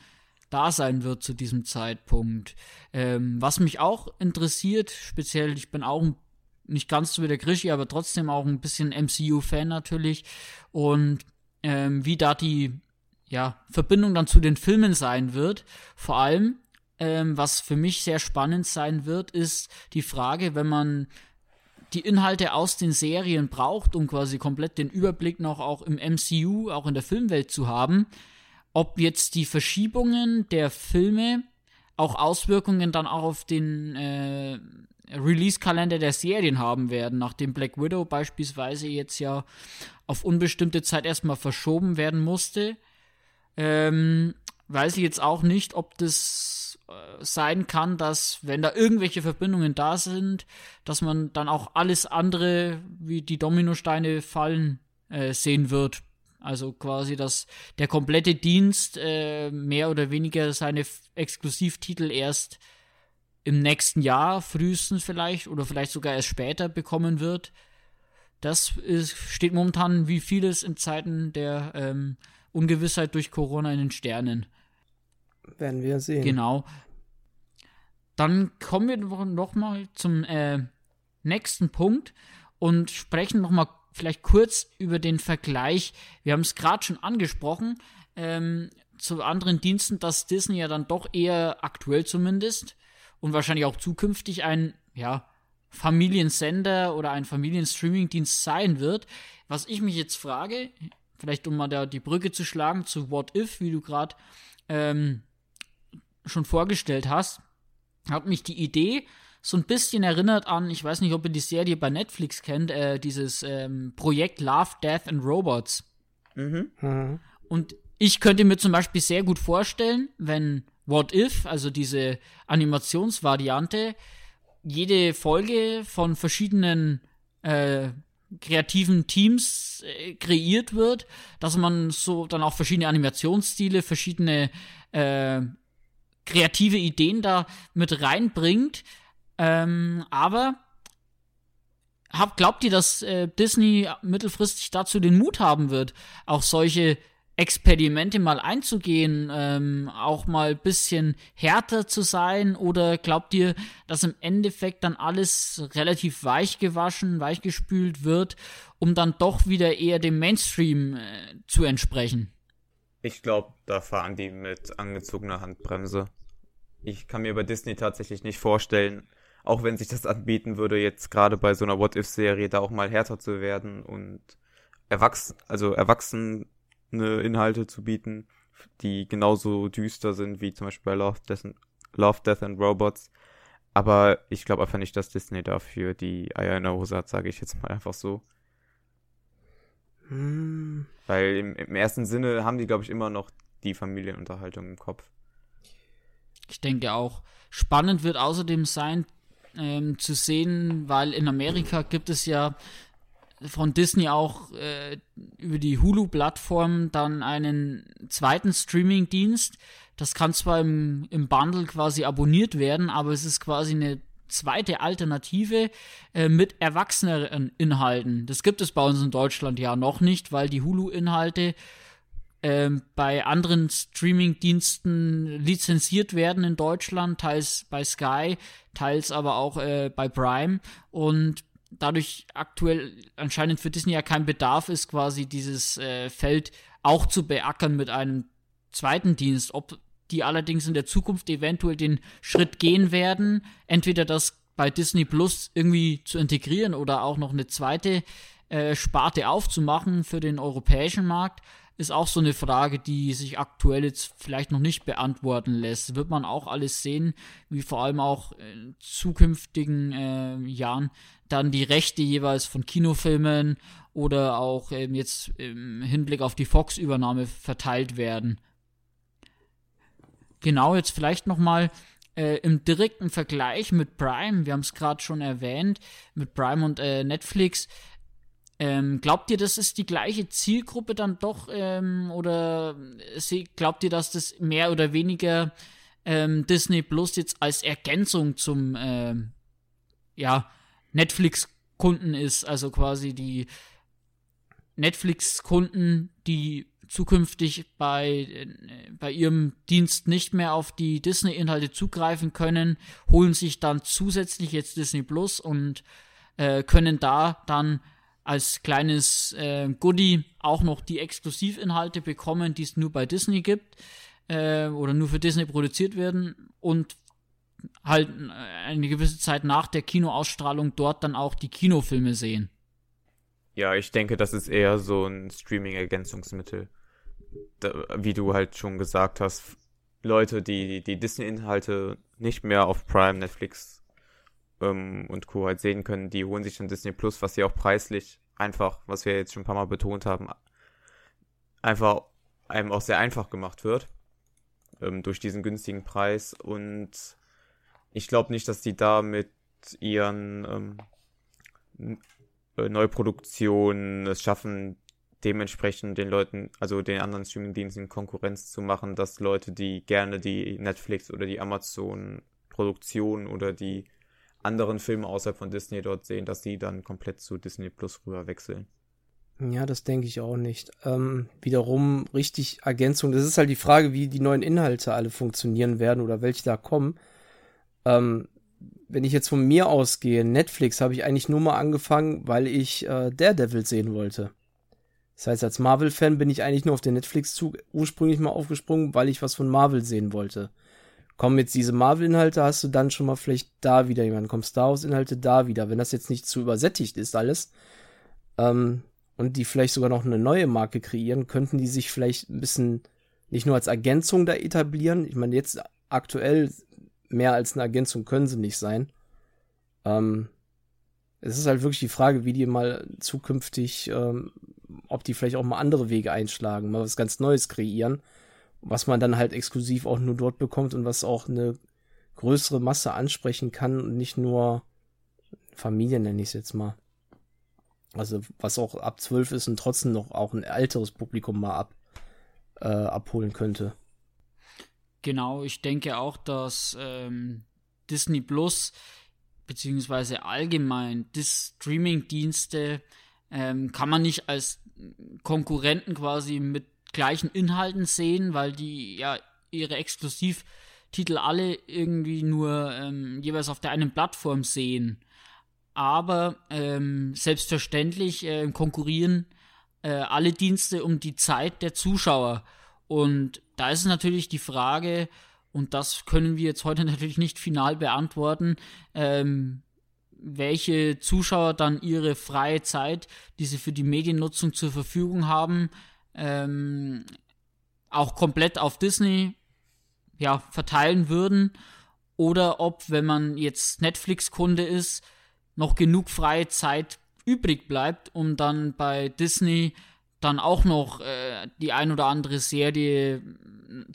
da sein wird zu diesem Zeitpunkt. Ähm, was mich auch interessiert, speziell, ich bin auch nicht ganz so wie der Grischi, aber trotzdem auch ein bisschen MCU-Fan natürlich. Und ähm, wie da die ja, Verbindung dann zu den Filmen sein wird. Vor allem, ähm, was für mich sehr spannend sein wird, ist die Frage, wenn man die Inhalte aus den Serien braucht, um quasi komplett den Überblick noch auch im MCU, auch in der Filmwelt zu haben, ob jetzt die Verschiebungen der Filme auch Auswirkungen dann auch auf den äh, Release-Kalender der Serien haben werden, nachdem Black Widow beispielsweise jetzt ja auf unbestimmte Zeit erstmal verschoben werden musste. Ähm, weiß ich jetzt auch nicht, ob das sein kann, dass, wenn da irgendwelche Verbindungen da sind, dass man dann auch alles andere, wie die Dominosteine fallen, äh, sehen wird also quasi, dass der komplette Dienst äh, mehr oder weniger seine Exklusivtitel erst im nächsten Jahr frühestens vielleicht oder vielleicht sogar erst später bekommen wird. Das ist, steht momentan wie vieles in Zeiten der ähm, Ungewissheit durch Corona in den Sternen. Werden wir sehen. Genau. Dann kommen wir noch mal zum äh, nächsten Punkt und sprechen noch mal vielleicht kurz über den Vergleich. Wir haben es gerade schon angesprochen ähm, zu anderen Diensten, dass Disney ja dann doch eher aktuell zumindest und wahrscheinlich auch zukünftig ein ja Familiensender oder ein Familienstreamingdienst sein wird. Was ich mich jetzt frage, vielleicht um mal da die Brücke zu schlagen zu What If, wie du gerade ähm, schon vorgestellt hast, hat mich die Idee so ein bisschen erinnert an, ich weiß nicht, ob ihr die Serie bei Netflix kennt, äh, dieses ähm, Projekt Love, Death and Robots. Mhm. Mhm. Und ich könnte mir zum Beispiel sehr gut vorstellen, wenn What If, also diese Animationsvariante, jede Folge von verschiedenen äh, kreativen Teams äh, kreiert wird, dass man so dann auch verschiedene Animationsstile, verschiedene äh, kreative Ideen da mit reinbringt, ähm, aber hab, glaubt ihr, dass äh, Disney mittelfristig dazu den Mut haben wird, auch solche Experimente mal einzugehen, ähm, auch mal bisschen härter zu sein? Oder glaubt ihr, dass im Endeffekt dann alles relativ weich gewaschen, weich gespült wird, um dann doch wieder eher dem Mainstream äh, zu entsprechen? Ich glaube, da fahren die mit angezogener Handbremse. Ich kann mir bei Disney tatsächlich nicht vorstellen, auch wenn sich das anbieten würde, jetzt gerade bei so einer What-If-Serie da auch mal härter zu werden und erwachsen, also erwachsene Inhalte zu bieten, die genauso düster sind wie zum Beispiel bei Love, Death and, Love, Death and Robots. Aber ich glaube einfach nicht, dass Disney dafür die Eier in der Hose hat, sage ich jetzt mal einfach so. Hm. Weil im, im ersten Sinne haben die, glaube ich, immer noch die Familienunterhaltung im Kopf. Ich denke auch. Spannend wird außerdem sein, ähm, zu sehen, weil in Amerika gibt es ja von Disney auch äh, über die Hulu-Plattform dann einen zweiten Streaming-Dienst. Das kann zwar im, im Bundle quasi abonniert werden, aber es ist quasi eine zweite Alternative äh, mit erwachseneren Inhalten. Das gibt es bei uns in Deutschland ja noch nicht, weil die Hulu-Inhalte ähm, bei anderen Streaming-Diensten lizenziert werden in Deutschland, teils bei Sky, teils aber auch äh, bei Prime und dadurch aktuell anscheinend für Disney ja kein Bedarf ist, quasi dieses äh, Feld auch zu beackern mit einem zweiten Dienst. Ob die allerdings in der Zukunft eventuell den Schritt gehen werden, entweder das bei Disney Plus irgendwie zu integrieren oder auch noch eine zweite äh, Sparte aufzumachen für den europäischen Markt, ist auch so eine Frage, die sich aktuell jetzt vielleicht noch nicht beantworten lässt. Wird man auch alles sehen, wie vor allem auch in zukünftigen äh, Jahren dann die Rechte jeweils von Kinofilmen oder auch ähm, jetzt im Hinblick auf die Fox-Übernahme verteilt werden. Genau, jetzt vielleicht nochmal äh, im direkten Vergleich mit Prime, wir haben es gerade schon erwähnt, mit Prime und äh, Netflix, ähm, glaubt ihr, das ist die gleiche Zielgruppe dann doch? Ähm, oder glaubt ihr, dass das mehr oder weniger ähm, Disney Plus jetzt als Ergänzung zum ähm, ja, Netflix-Kunden ist? Also quasi die Netflix-Kunden, die zukünftig bei, äh, bei ihrem Dienst nicht mehr auf die Disney-Inhalte zugreifen können, holen sich dann zusätzlich jetzt Disney Plus und äh, können da dann als kleines äh, Goodie auch noch die Exklusivinhalte bekommen, die es nur bei Disney gibt äh, oder nur für Disney produziert werden. Und halt äh, eine gewisse Zeit nach der Kinoausstrahlung dort dann auch die Kinofilme sehen. Ja, ich denke, das ist eher so ein Streaming-Ergänzungsmittel. Wie du halt schon gesagt hast, Leute, die die Disney-Inhalte nicht mehr auf Prime, Netflix ähm, und Co. halt sehen können, die holen sich dann Disney Plus, was sie auch preislich einfach, was wir jetzt schon ein paar Mal betont haben, einfach einem auch sehr einfach gemacht wird. Ähm, durch diesen günstigen Preis. Und ich glaube nicht, dass die da mit ihren ähm, äh, Neuproduktionen es schaffen, dementsprechend den Leuten, also den anderen Streamingdiensten Konkurrenz zu machen, dass Leute, die gerne die Netflix oder die Amazon Produktion oder die anderen Filme außerhalb von Disney dort sehen, dass die dann komplett zu Disney Plus rüber wechseln. Ja, das denke ich auch nicht. Ähm, wiederum richtig Ergänzung. Das ist halt die Frage, wie die neuen Inhalte alle funktionieren werden oder welche da kommen. Ähm, wenn ich jetzt von mir ausgehe, Netflix habe ich eigentlich nur mal angefangen, weil ich äh, Daredevil sehen wollte. Das heißt, als Marvel-Fan bin ich eigentlich nur auf den Netflix-Zug ursprünglich mal aufgesprungen, weil ich was von Marvel sehen wollte. Kommen jetzt diese Marvel-Inhalte, hast du dann schon mal vielleicht da wieder jemanden, kommen Star Wars-Inhalte da wieder. Wenn das jetzt nicht zu übersättigt ist alles, ähm, und die vielleicht sogar noch eine neue Marke kreieren, könnten die sich vielleicht ein bisschen nicht nur als Ergänzung da etablieren. Ich meine, jetzt aktuell mehr als eine Ergänzung können sie nicht sein. Ähm, es ist halt wirklich die Frage, wie die mal zukünftig, ähm, ob die vielleicht auch mal andere Wege einschlagen, mal was ganz Neues kreieren, was man dann halt exklusiv auch nur dort bekommt und was auch eine größere Masse ansprechen kann und nicht nur Familien nenne ich es jetzt mal. Also was auch ab 12 ist und trotzdem noch auch ein älteres Publikum mal ab, äh, abholen könnte. Genau, ich denke auch, dass ähm, Disney Plus beziehungsweise allgemein die Streaming-Dienste ähm, kann man nicht als Konkurrenten quasi mit gleichen Inhalten sehen, weil die ja ihre Exklusivtitel alle irgendwie nur ähm, jeweils auf der einen Plattform sehen aber ähm, selbstverständlich äh, konkurrieren äh, alle Dienste um die Zeit der Zuschauer. Und da ist natürlich die Frage, und das können wir jetzt heute natürlich nicht final beantworten, ähm, welche Zuschauer dann ihre freie Zeit, die sie für die Mediennutzung zur Verfügung haben, ähm, auch komplett auf Disney ja, verteilen würden. Oder ob, wenn man jetzt Netflix-Kunde ist, noch genug freie Zeit übrig bleibt, um dann bei Disney dann auch noch äh, die ein oder andere Serie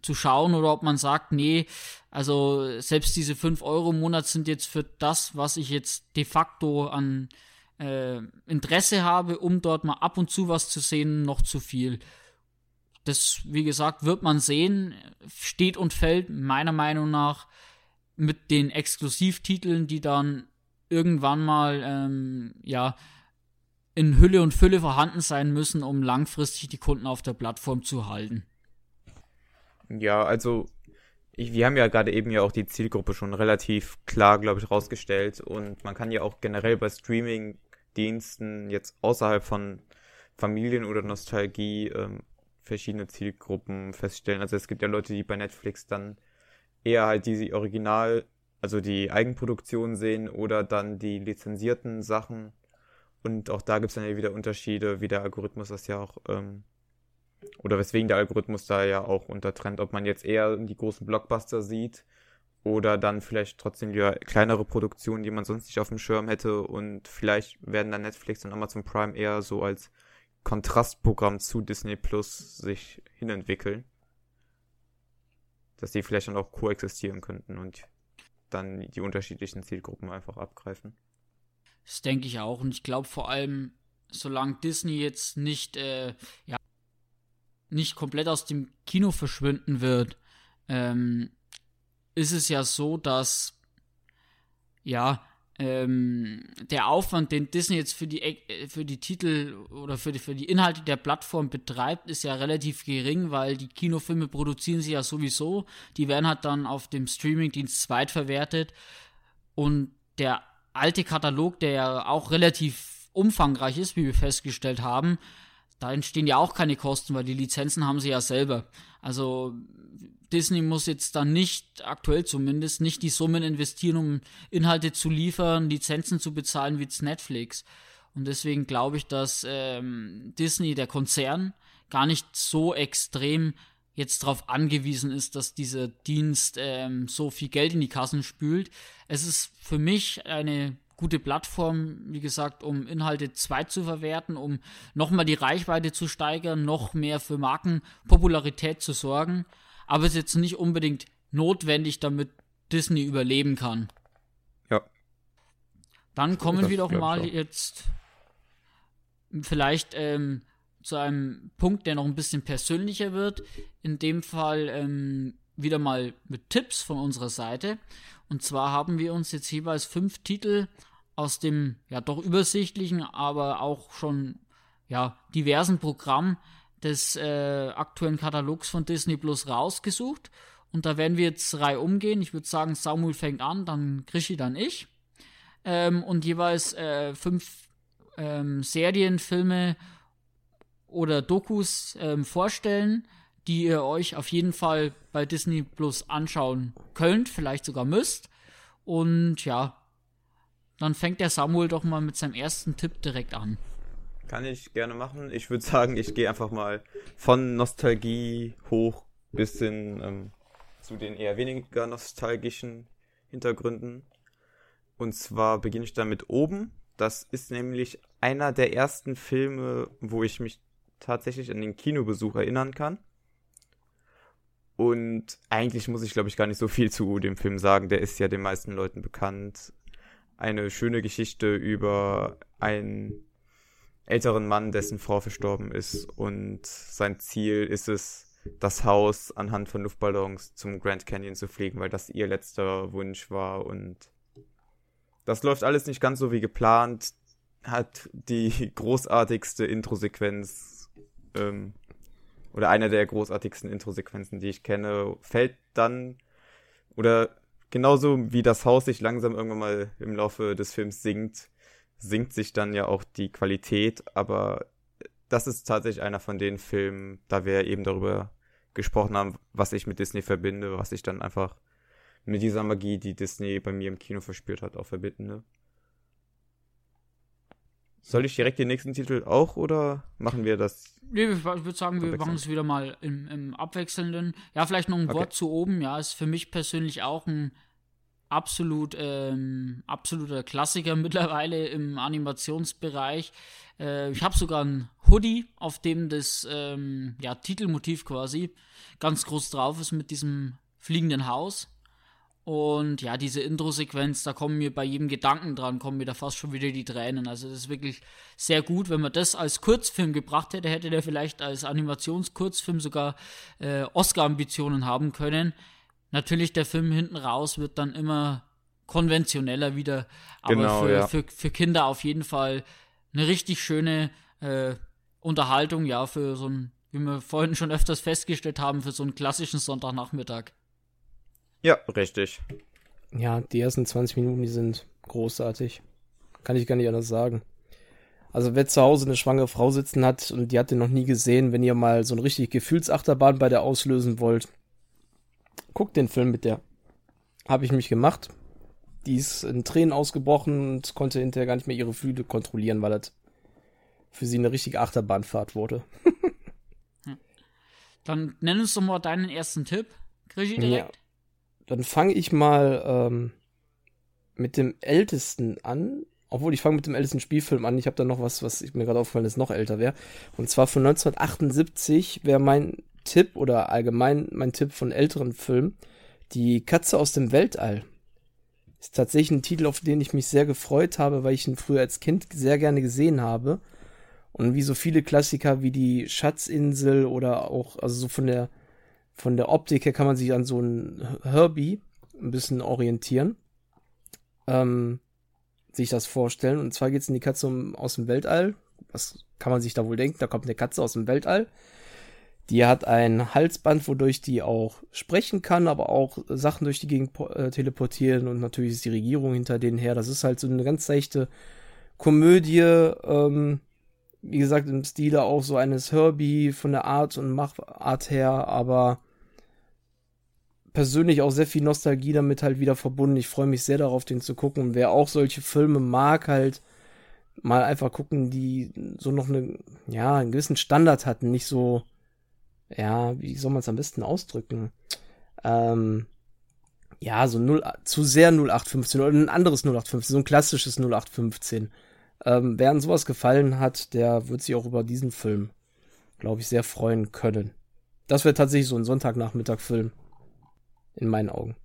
zu schauen oder ob man sagt, nee, also selbst diese 5 Euro im Monat sind jetzt für das, was ich jetzt de facto an äh, Interesse habe, um dort mal ab und zu was zu sehen, noch zu viel. Das, wie gesagt, wird man sehen, steht und fällt meiner Meinung nach mit den Exklusivtiteln, die dann irgendwann mal ähm, ja in Hülle und Fülle vorhanden sein müssen, um langfristig die Kunden auf der Plattform zu halten. Ja, also ich, wir haben ja gerade eben ja auch die Zielgruppe schon relativ klar, glaube ich, rausgestellt und man kann ja auch generell bei Streaming-Diensten jetzt außerhalb von Familien oder Nostalgie ähm, verschiedene Zielgruppen feststellen. Also es gibt ja Leute, die bei Netflix dann eher halt diese Original also die Eigenproduktion sehen oder dann die lizenzierten Sachen. Und auch da gibt es dann ja wieder Unterschiede, wie der Algorithmus das ja auch, ähm, oder weswegen der Algorithmus da ja auch untertrennt, ob man jetzt eher die großen Blockbuster sieht oder dann vielleicht trotzdem wieder kleinere Produktionen, die man sonst nicht auf dem Schirm hätte und vielleicht werden dann Netflix und Amazon Prime eher so als Kontrastprogramm zu Disney Plus sich hinentwickeln. Dass die vielleicht dann auch koexistieren könnten und dann die unterschiedlichen Zielgruppen einfach abgreifen. Das denke ich auch. Und ich glaube vor allem, solange Disney jetzt nicht, äh, ja, nicht komplett aus dem Kino verschwinden wird, ähm, ist es ja so, dass ja ähm, der Aufwand, den Disney jetzt für die, äh, für die Titel oder für die, für die Inhalte der Plattform betreibt, ist ja relativ gering, weil die Kinofilme produzieren sie ja sowieso. Die werden halt dann auf dem Streamingdienst zweitverwertet. Und der alte Katalog, der ja auch relativ umfangreich ist, wie wir festgestellt haben, da entstehen ja auch keine Kosten, weil die Lizenzen haben sie ja selber. Also Disney muss jetzt dann nicht, aktuell zumindest, nicht die Summen investieren, um Inhalte zu liefern, Lizenzen zu bezahlen wie Netflix. Und deswegen glaube ich, dass ähm, Disney, der Konzern, gar nicht so extrem jetzt darauf angewiesen ist, dass dieser Dienst ähm, so viel Geld in die Kassen spült. Es ist für mich eine gute Plattform, wie gesagt, um Inhalte zweit zu verwerten, um nochmal die Reichweite zu steigern, noch mehr für Markenpopularität zu sorgen. Aber es ist jetzt nicht unbedingt notwendig, damit Disney überleben kann. Ja. Dann kommen wir doch mal jetzt vielleicht ähm, zu einem Punkt, der noch ein bisschen persönlicher wird. In dem Fall ähm, wieder mal mit Tipps von unserer Seite. Und zwar haben wir uns jetzt jeweils fünf Titel aus dem ja doch übersichtlichen, aber auch schon ja diversen Programm des äh, aktuellen Katalogs von Disney Plus rausgesucht. Und da werden wir jetzt Reihe umgehen. Ich würde sagen, Samuel fängt an, dann Krischi, dann ich. Ähm, und jeweils äh, fünf ähm, Serien, Filme oder Dokus ähm, vorstellen, die ihr euch auf jeden Fall bei Disney Plus anschauen könnt, vielleicht sogar müsst. Und ja, dann fängt der Samuel doch mal mit seinem ersten Tipp direkt an. Kann ich gerne machen. Ich würde sagen, ich gehe einfach mal von Nostalgie hoch bis hin ähm, zu den eher weniger nostalgischen Hintergründen. Und zwar beginne ich damit oben. Das ist nämlich einer der ersten Filme, wo ich mich tatsächlich an den Kinobesuch erinnern kann. Und eigentlich muss ich, glaube ich, gar nicht so viel zu dem Film sagen. Der ist ja den meisten Leuten bekannt. Eine schöne Geschichte über einen älteren Mann, dessen Frau verstorben ist. Und sein Ziel ist es, das Haus anhand von Luftballons zum Grand Canyon zu fliegen, weil das ihr letzter Wunsch war. Und das läuft alles nicht ganz so wie geplant. Hat die großartigste Intro-Sequenz ähm, oder eine der großartigsten Intro-Sequenzen, die ich kenne, fällt dann oder genauso wie das Haus sich langsam irgendwann mal im Laufe des Films sinkt, sinkt sich dann ja auch die Qualität, aber das ist tatsächlich einer von den Filmen, da wir eben darüber gesprochen haben, was ich mit Disney verbinde, was ich dann einfach mit dieser Magie, die Disney bei mir im Kino verspürt hat, auch verbinde. Soll ich direkt den nächsten Titel auch oder machen wir das? Nee, ich würde sagen, wir machen es wieder mal im, im, Abwechselnden. Ja, vielleicht noch ein okay. Wort zu oben. Ja, ist für mich persönlich auch ein absolut ähm, absoluter Klassiker mittlerweile im Animationsbereich. Äh, ich habe sogar ein Hoodie, auf dem das ähm, ja, Titelmotiv quasi ganz groß drauf ist mit diesem fliegenden Haus. Und ja, diese Intro-Sequenz, da kommen mir bei jedem Gedanken dran, kommen mir da fast schon wieder die Tränen. Also das ist wirklich sehr gut. Wenn man das als Kurzfilm gebracht hätte, hätte der vielleicht als Animationskurzfilm sogar äh, Oscar-Ambitionen haben können. Natürlich, der Film hinten raus wird dann immer konventioneller wieder. Aber genau, für, ja. für, für Kinder auf jeden Fall eine richtig schöne äh, Unterhaltung, ja, für so ein, wie wir vorhin schon öfters festgestellt haben, für so einen klassischen Sonntagnachmittag. Ja, richtig. Ja, die ersten 20 Minuten, die sind großartig. Kann ich gar nicht anders sagen. Also wer zu Hause eine schwangere Frau sitzen hat und die hat den noch nie gesehen, wenn ihr mal so eine richtig Gefühlsachterbahn bei der auslösen wollt, guckt den Film mit der. Habe ich mich gemacht. Die ist in Tränen ausgebrochen und konnte hinterher gar nicht mehr ihre Flügel kontrollieren, weil das für sie eine richtige Achterbahnfahrt wurde. Dann nenn uns doch mal deinen ersten Tipp. Krischi direkt. Ja dann fange ich mal ähm, mit dem ältesten an. Obwohl, ich fange mit dem ältesten Spielfilm an. Ich habe da noch was, was mir gerade aufgefallen ist, noch älter wäre. Und zwar von 1978 wäre mein Tipp oder allgemein mein Tipp von älteren Filmen Die Katze aus dem Weltall. Ist tatsächlich ein Titel, auf den ich mich sehr gefreut habe, weil ich ihn früher als Kind sehr gerne gesehen habe. Und wie so viele Klassiker wie die Schatzinsel oder auch, also so von der von der Optik her kann man sich an so einen Herbie ein bisschen orientieren. Ähm, sich das vorstellen. Und zwar geht es in die Katze um, aus dem Weltall. Was kann man sich da wohl denken? Da kommt eine Katze aus dem Weltall. Die hat ein Halsband, wodurch die auch sprechen kann, aber auch Sachen durch die Gegend äh, teleportieren. Und natürlich ist die Regierung hinter denen her. Das ist halt so eine ganz leichte Komödie, ähm, wie gesagt, im Stile auch so eines Herbie von der Art und Machart her, aber persönlich auch sehr viel Nostalgie damit halt wieder verbunden. Ich freue mich sehr darauf, den zu gucken. Und wer auch solche Filme mag, halt mal einfach gucken, die so noch eine, ja, einen gewissen Standard hatten, nicht so, ja, wie soll man es am besten ausdrücken? Ähm, ja, so 0, zu sehr 0815 oder ein anderes 0815, so ein klassisches 0815. Ähm, wer an sowas gefallen hat, der wird sich auch über diesen Film, glaube ich, sehr freuen können. Das wäre tatsächlich so ein Sonntagnachmittag-Film. In meinen Augen.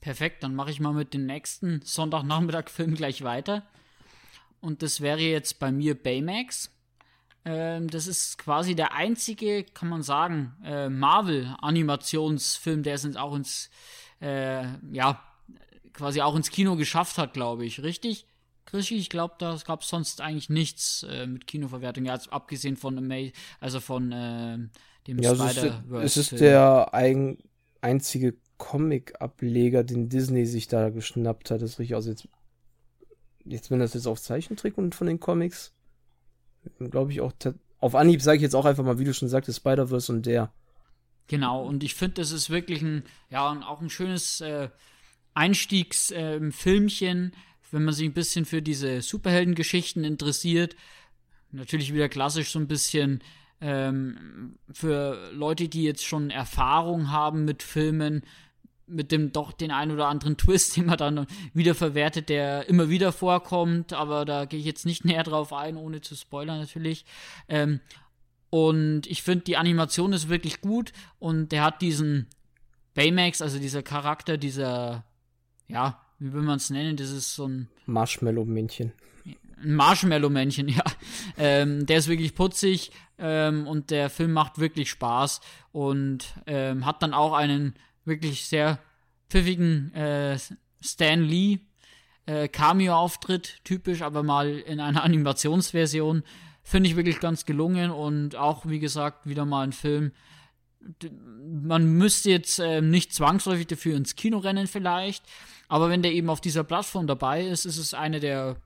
Perfekt, dann mache ich mal mit dem nächsten Sonntagnachmittag-Film gleich weiter. Und das wäre jetzt bei mir Baymax. Ähm, das ist quasi der einzige, kann man sagen, äh, Marvel-Animationsfilm, der es auch ins, äh, ja, quasi auch ins Kino geschafft hat, glaube ich. Richtig? Krischi, ich glaube, da gab es sonst eigentlich nichts äh, mit Kinoverwertung, ja, abgesehen von Ama also von äh, dem ja, Spider-Verse. Es ist, es ist der ein, einzige Comic-Ableger, den Disney sich da geschnappt hat, ist richtig. Also jetzt, jetzt wenn das jetzt auf Zeichentrick und von den Comics, glaube ich auch, auf Anhieb sage ich jetzt auch einfach mal, wie du schon sagtest, Spider-Verse und der. Genau, und ich finde, das ist wirklich ein, ja, auch ein schönes äh, Einstiegsfilmchen, äh, wenn man sich ein bisschen für diese Superheldengeschichten interessiert. Natürlich wieder klassisch so ein bisschen ähm, für Leute, die jetzt schon Erfahrung haben mit Filmen, mit dem doch den ein oder anderen Twist, den man dann wieder verwertet, der immer wieder vorkommt, aber da gehe ich jetzt nicht näher drauf ein, ohne zu spoilern natürlich. Ähm, und ich finde, die Animation ist wirklich gut und der hat diesen Baymax, also dieser Charakter, dieser, ja, wie will man es nennen, das ist so ein Marshmallow-Männchen. Ein Marshmallow-Männchen, ja. Ähm, der ist wirklich putzig ähm, und der Film macht wirklich Spaß und ähm, hat dann auch einen wirklich sehr pfiffigen äh, Stan Lee äh, Cameo-Auftritt, typisch, aber mal in einer Animationsversion. Finde ich wirklich ganz gelungen und auch, wie gesagt, wieder mal ein Film. Man müsste jetzt äh, nicht zwangsläufig dafür ins Kino rennen, vielleicht, aber wenn der eben auf dieser Plattform dabei ist, ist es eine der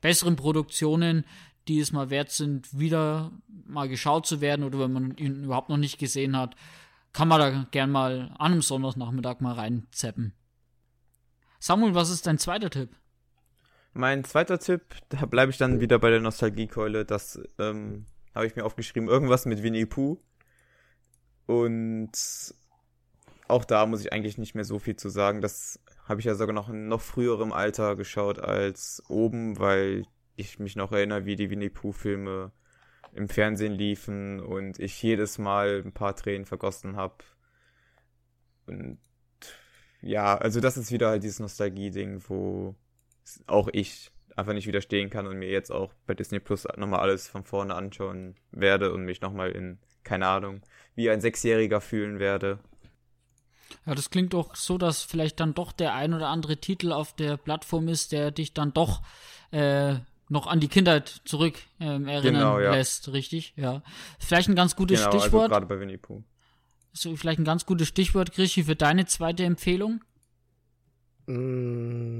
besseren Produktionen, die es mal wert sind, wieder mal geschaut zu werden oder wenn man ihn überhaupt noch nicht gesehen hat, kann man da gern mal an einem Sonntagnachmittag mal reinzeppen. Samuel, was ist dein zweiter Tipp? Mein zweiter Tipp, da bleibe ich dann wieder bei der Nostalgiekeule. Das ähm, habe ich mir aufgeschrieben. Irgendwas mit Winnie Pooh. Und auch da muss ich eigentlich nicht mehr so viel zu sagen. Das habe ich ja sogar noch in noch früherem Alter geschaut als oben, weil ich mich noch erinnere, wie die Winnie Pooh-Filme im Fernsehen liefen und ich jedes Mal ein paar Tränen vergossen habe. Und ja, also das ist wieder halt dieses Nostalgie-Ding, wo auch ich einfach nicht widerstehen kann und mir jetzt auch bei Disney Plus nochmal alles von vorne anschauen werde und mich nochmal in, keine Ahnung, wie ein Sechsjähriger fühlen werde. Ja, das klingt doch so, dass vielleicht dann doch der ein oder andere Titel auf der Plattform ist, der dich dann doch äh, noch an die Kindheit zurück ähm, erinnern genau, ja. lässt, richtig? Ja. Vielleicht ein ganz gutes genau, also Stichwort. Also gerade bei Winnie Pooh. So, vielleicht ein ganz gutes Stichwort, Krischi, für deine zweite Empfehlung? Mm,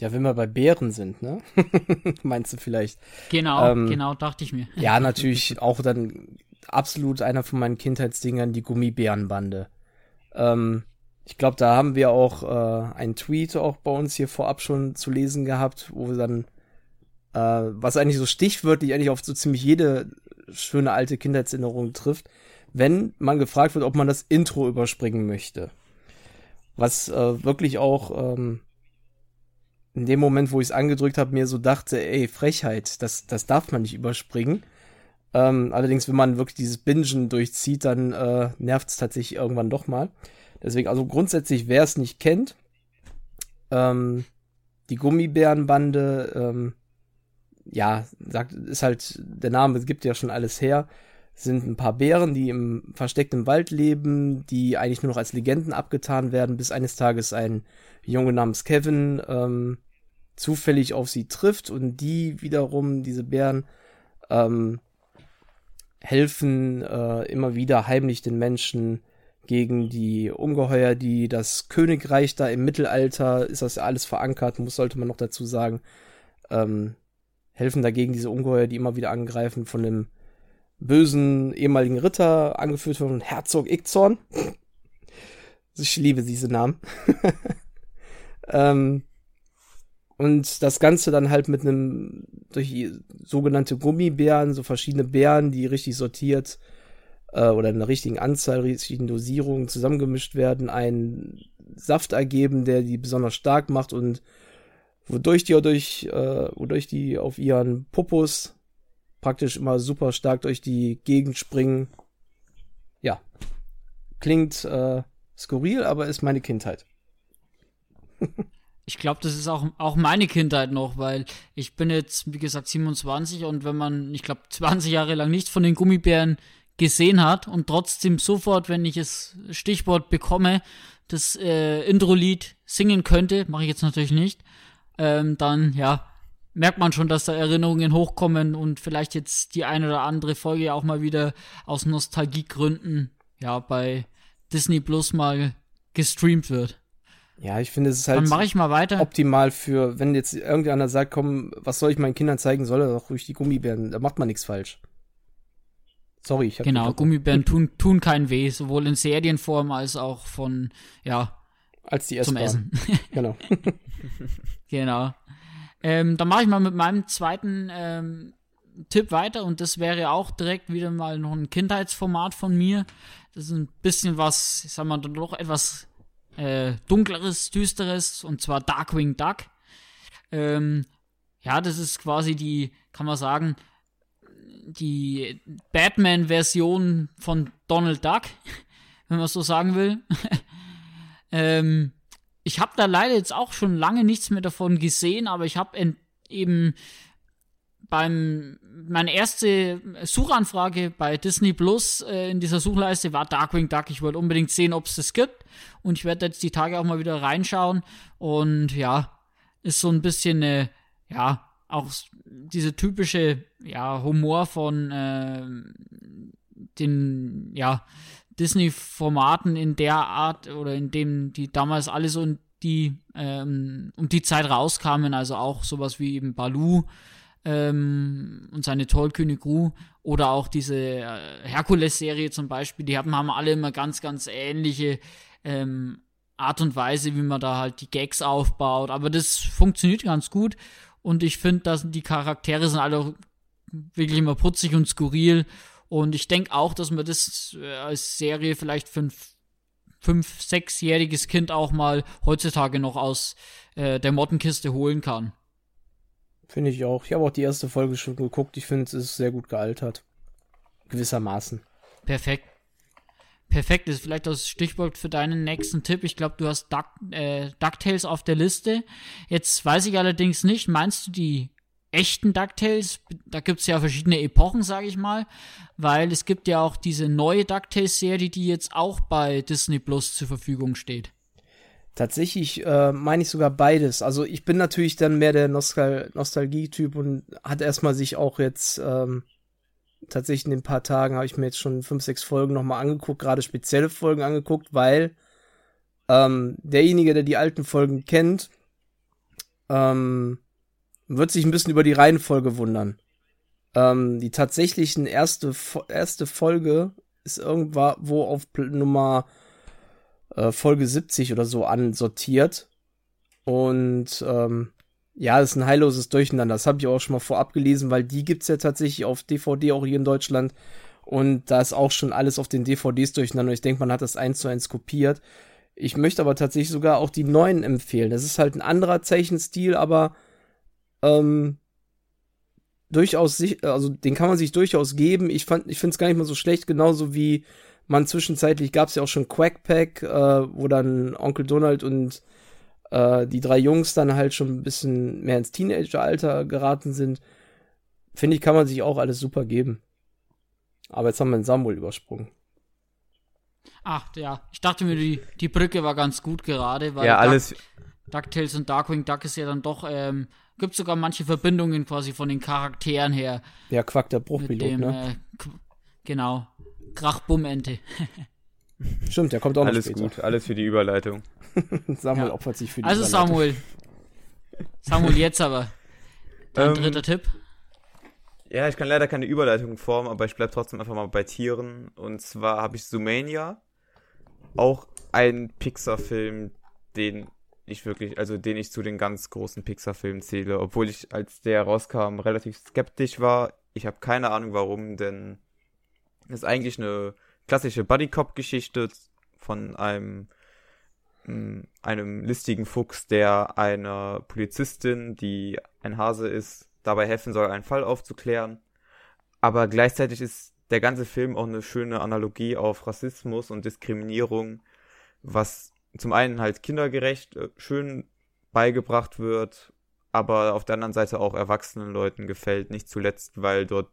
ja, wenn wir bei Bären sind, ne? Meinst du vielleicht? Genau, ähm, genau, dachte ich mir. ja, natürlich auch dann absolut einer von meinen Kindheitsdingern, die Gummibärenbande. Ähm, ich glaube, da haben wir auch äh, einen Tweet auch bei uns hier vorab schon zu lesen gehabt, wo wir dann, äh, was eigentlich so stichwörtlich eigentlich auf so ziemlich jede schöne alte Kindheitserinnerung trifft, wenn man gefragt wird, ob man das Intro überspringen möchte. Was äh, wirklich auch ähm, in dem Moment, wo ich es angedrückt habe, mir so dachte, ey, Frechheit, das, das darf man nicht überspringen. Ähm, allerdings, wenn man wirklich dieses Bingen durchzieht, dann äh, nervt es tatsächlich irgendwann doch mal. Deswegen, also grundsätzlich, wer es nicht kennt, ähm, die Gummibärenbande, ähm, ja, sagt, ist halt, der Name gibt ja schon alles her, sind ein paar Bären, die im versteckten Wald leben, die eigentlich nur noch als Legenden abgetan werden, bis eines Tages ein Junge namens Kevin ähm, zufällig auf sie trifft und die wiederum, diese Bären, ähm, helfen äh, immer wieder heimlich den Menschen gegen die Ungeheuer, die das Königreich da im Mittelalter, ist das ja alles verankert, muss, sollte man noch dazu sagen, ähm, helfen dagegen diese Ungeheuer, die immer wieder angreifen, von dem bösen ehemaligen Ritter, angeführt von Herzog Ickzorn. Ich liebe diese Namen. ähm, und das Ganze dann halt mit einem, durch sogenannte Gummibären, so verschiedene Bären, die richtig sortiert äh, oder in einer richtigen Anzahl, richtigen Dosierungen zusammengemischt werden, einen Saft ergeben, der die besonders stark macht und wodurch die, durch, äh, wodurch die auf ihren Popos praktisch immer super stark durch die Gegend springen. Ja. Klingt äh, skurril, aber ist meine Kindheit. ich glaube, das ist auch, auch meine Kindheit noch, weil ich bin jetzt, wie gesagt, 27 und wenn man, ich glaube, 20 Jahre lang nichts von den Gummibären gesehen hat und trotzdem sofort, wenn ich es Stichwort bekomme, das äh, Intro-Lied singen könnte, mache ich jetzt natürlich nicht, ähm, dann ja, merkt man schon, dass da Erinnerungen hochkommen und vielleicht jetzt die eine oder andere Folge auch mal wieder aus Nostalgiegründen ja bei Disney Plus mal gestreamt wird. Ja, ich finde, es ist halt Dann mache ich mal weiter. optimal für, wenn jetzt irgendeiner sagt, komm, was soll ich meinen Kindern zeigen, soll er doch ruhig die Gummibären, da macht man nichts falsch. Sorry, ich hab Genau, Gummibären tun, tun keinen weh, sowohl in Serienform als auch von, ja, als die zum. Essen. Genau. Genau. Ähm, dann mache ich mal mit meinem zweiten ähm, Tipp weiter und das wäre auch direkt wieder mal noch ein Kindheitsformat von mir. Das ist ein bisschen was, ich sag mal, doch etwas äh, dunkleres, düsteres und zwar Darkwing Duck. Ähm, ja, das ist quasi die, kann man sagen, die Batman-Version von Donald Duck, wenn man so sagen will. ähm, ich habe da leider jetzt auch schon lange nichts mehr davon gesehen, aber ich habe eben beim meine erste Suchanfrage bei Disney Plus äh, in dieser Suchleiste war Darkwing Duck. Ich wollte unbedingt sehen, ob es das gibt und ich werde jetzt die Tage auch mal wieder reinschauen und ja, ist so ein bisschen eine, ja, auch diese typische ja Humor von äh, den ja Disney-Formaten in der Art oder in dem die damals alle so in die ähm, um die Zeit rauskamen, also auch sowas wie eben Baloo ähm, und seine tollkühne Crew oder auch diese äh, Herkules-Serie zum Beispiel, die haben, haben alle immer ganz, ganz ähnliche ähm, Art und Weise, wie man da halt die Gags aufbaut, aber das funktioniert ganz gut und ich finde, dass die Charaktere sind alle wirklich immer putzig und skurril und ich denke auch, dass man das äh, als Serie vielleicht für ein fünf-, sechsjähriges Kind auch mal heutzutage noch aus äh, der Mottenkiste holen kann. Finde ich auch. Ich habe auch die erste Folge schon geguckt. Ich finde, es ist sehr gut gealtert. Gewissermaßen. Perfekt. Perfekt ist vielleicht das Stichwort für deinen nächsten Tipp. Ich glaube, du hast Duck, äh, DuckTales auf der Liste. Jetzt weiß ich allerdings nicht, meinst du die echten DuckTales, da gibt es ja verschiedene Epochen, sage ich mal, weil es gibt ja auch diese neue DuckTales-Serie, die jetzt auch bei Disney Plus zur Verfügung steht. Tatsächlich äh, meine ich sogar beides. Also ich bin natürlich dann mehr der Nostal Nostalgie-Typ und hat erstmal sich auch jetzt ähm, tatsächlich in den paar Tagen habe ich mir jetzt schon fünf, sechs Folgen nochmal angeguckt, gerade spezielle Folgen angeguckt, weil ähm, derjenige, der die alten Folgen kennt, ähm, wird sich ein bisschen über die Reihenfolge wundern. Ähm, die tatsächlichen erste, erste Folge ist irgendwo auf Nummer äh, Folge 70 oder so ansortiert. Und ähm, ja, das ist ein heilloses Durcheinander. Das habe ich auch schon mal vorab gelesen, weil die gibt's ja tatsächlich auf DVD auch hier in Deutschland. Und da ist auch schon alles auf den DVDs durcheinander. Ich denke, man hat das eins zu eins kopiert. Ich möchte aber tatsächlich sogar auch die neuen empfehlen. Das ist halt ein anderer Zeichenstil, aber ähm, durchaus, also den kann man sich durchaus geben. Ich fand, ich finde es gar nicht mal so schlecht, genauso wie man zwischenzeitlich gab es ja auch schon Quackpack, äh, wo dann Onkel Donald und äh, die drei Jungs dann halt schon ein bisschen mehr ins Teenageralter geraten sind. Finde ich, kann man sich auch alles super geben. Aber jetzt haben wir den Samuel übersprungen. Ach ja, ich dachte mir, die, die Brücke war ganz gut gerade, weil ja, alles. Duck, DuckTales und Darkwing Duck ist ja dann doch ähm, gibt sogar manche Verbindungen quasi von den Charakteren her. Ja, Quack der Bruchpilot, ne? Äh, genau. Krachbummente. Stimmt, der kommt auch alles noch Alles gut, alles für die Überleitung. Samuel opfert sich für die Also Samuel. Samuel, jetzt aber. Dein ähm, dritter Tipp? Ja, ich kann leider keine Überleitung formen, aber ich bleib trotzdem einfach mal bei Tieren. Und zwar habe ich Zoomania. Auch ein Pixar-Film, den ich wirklich, also den ich zu den ganz großen Pixar-Filmen zähle, obwohl ich, als der rauskam, relativ skeptisch war. Ich habe keine Ahnung warum, denn es ist eigentlich eine klassische Buddy-Cop-Geschichte von einem mm, einem listigen Fuchs, der einer Polizistin, die ein Hase ist, dabei helfen soll, einen Fall aufzuklären. Aber gleichzeitig ist der ganze Film auch eine schöne Analogie auf Rassismus und Diskriminierung, was zum einen halt kindergerecht äh, schön beigebracht wird, aber auf der anderen Seite auch erwachsenen Leuten gefällt, nicht zuletzt, weil dort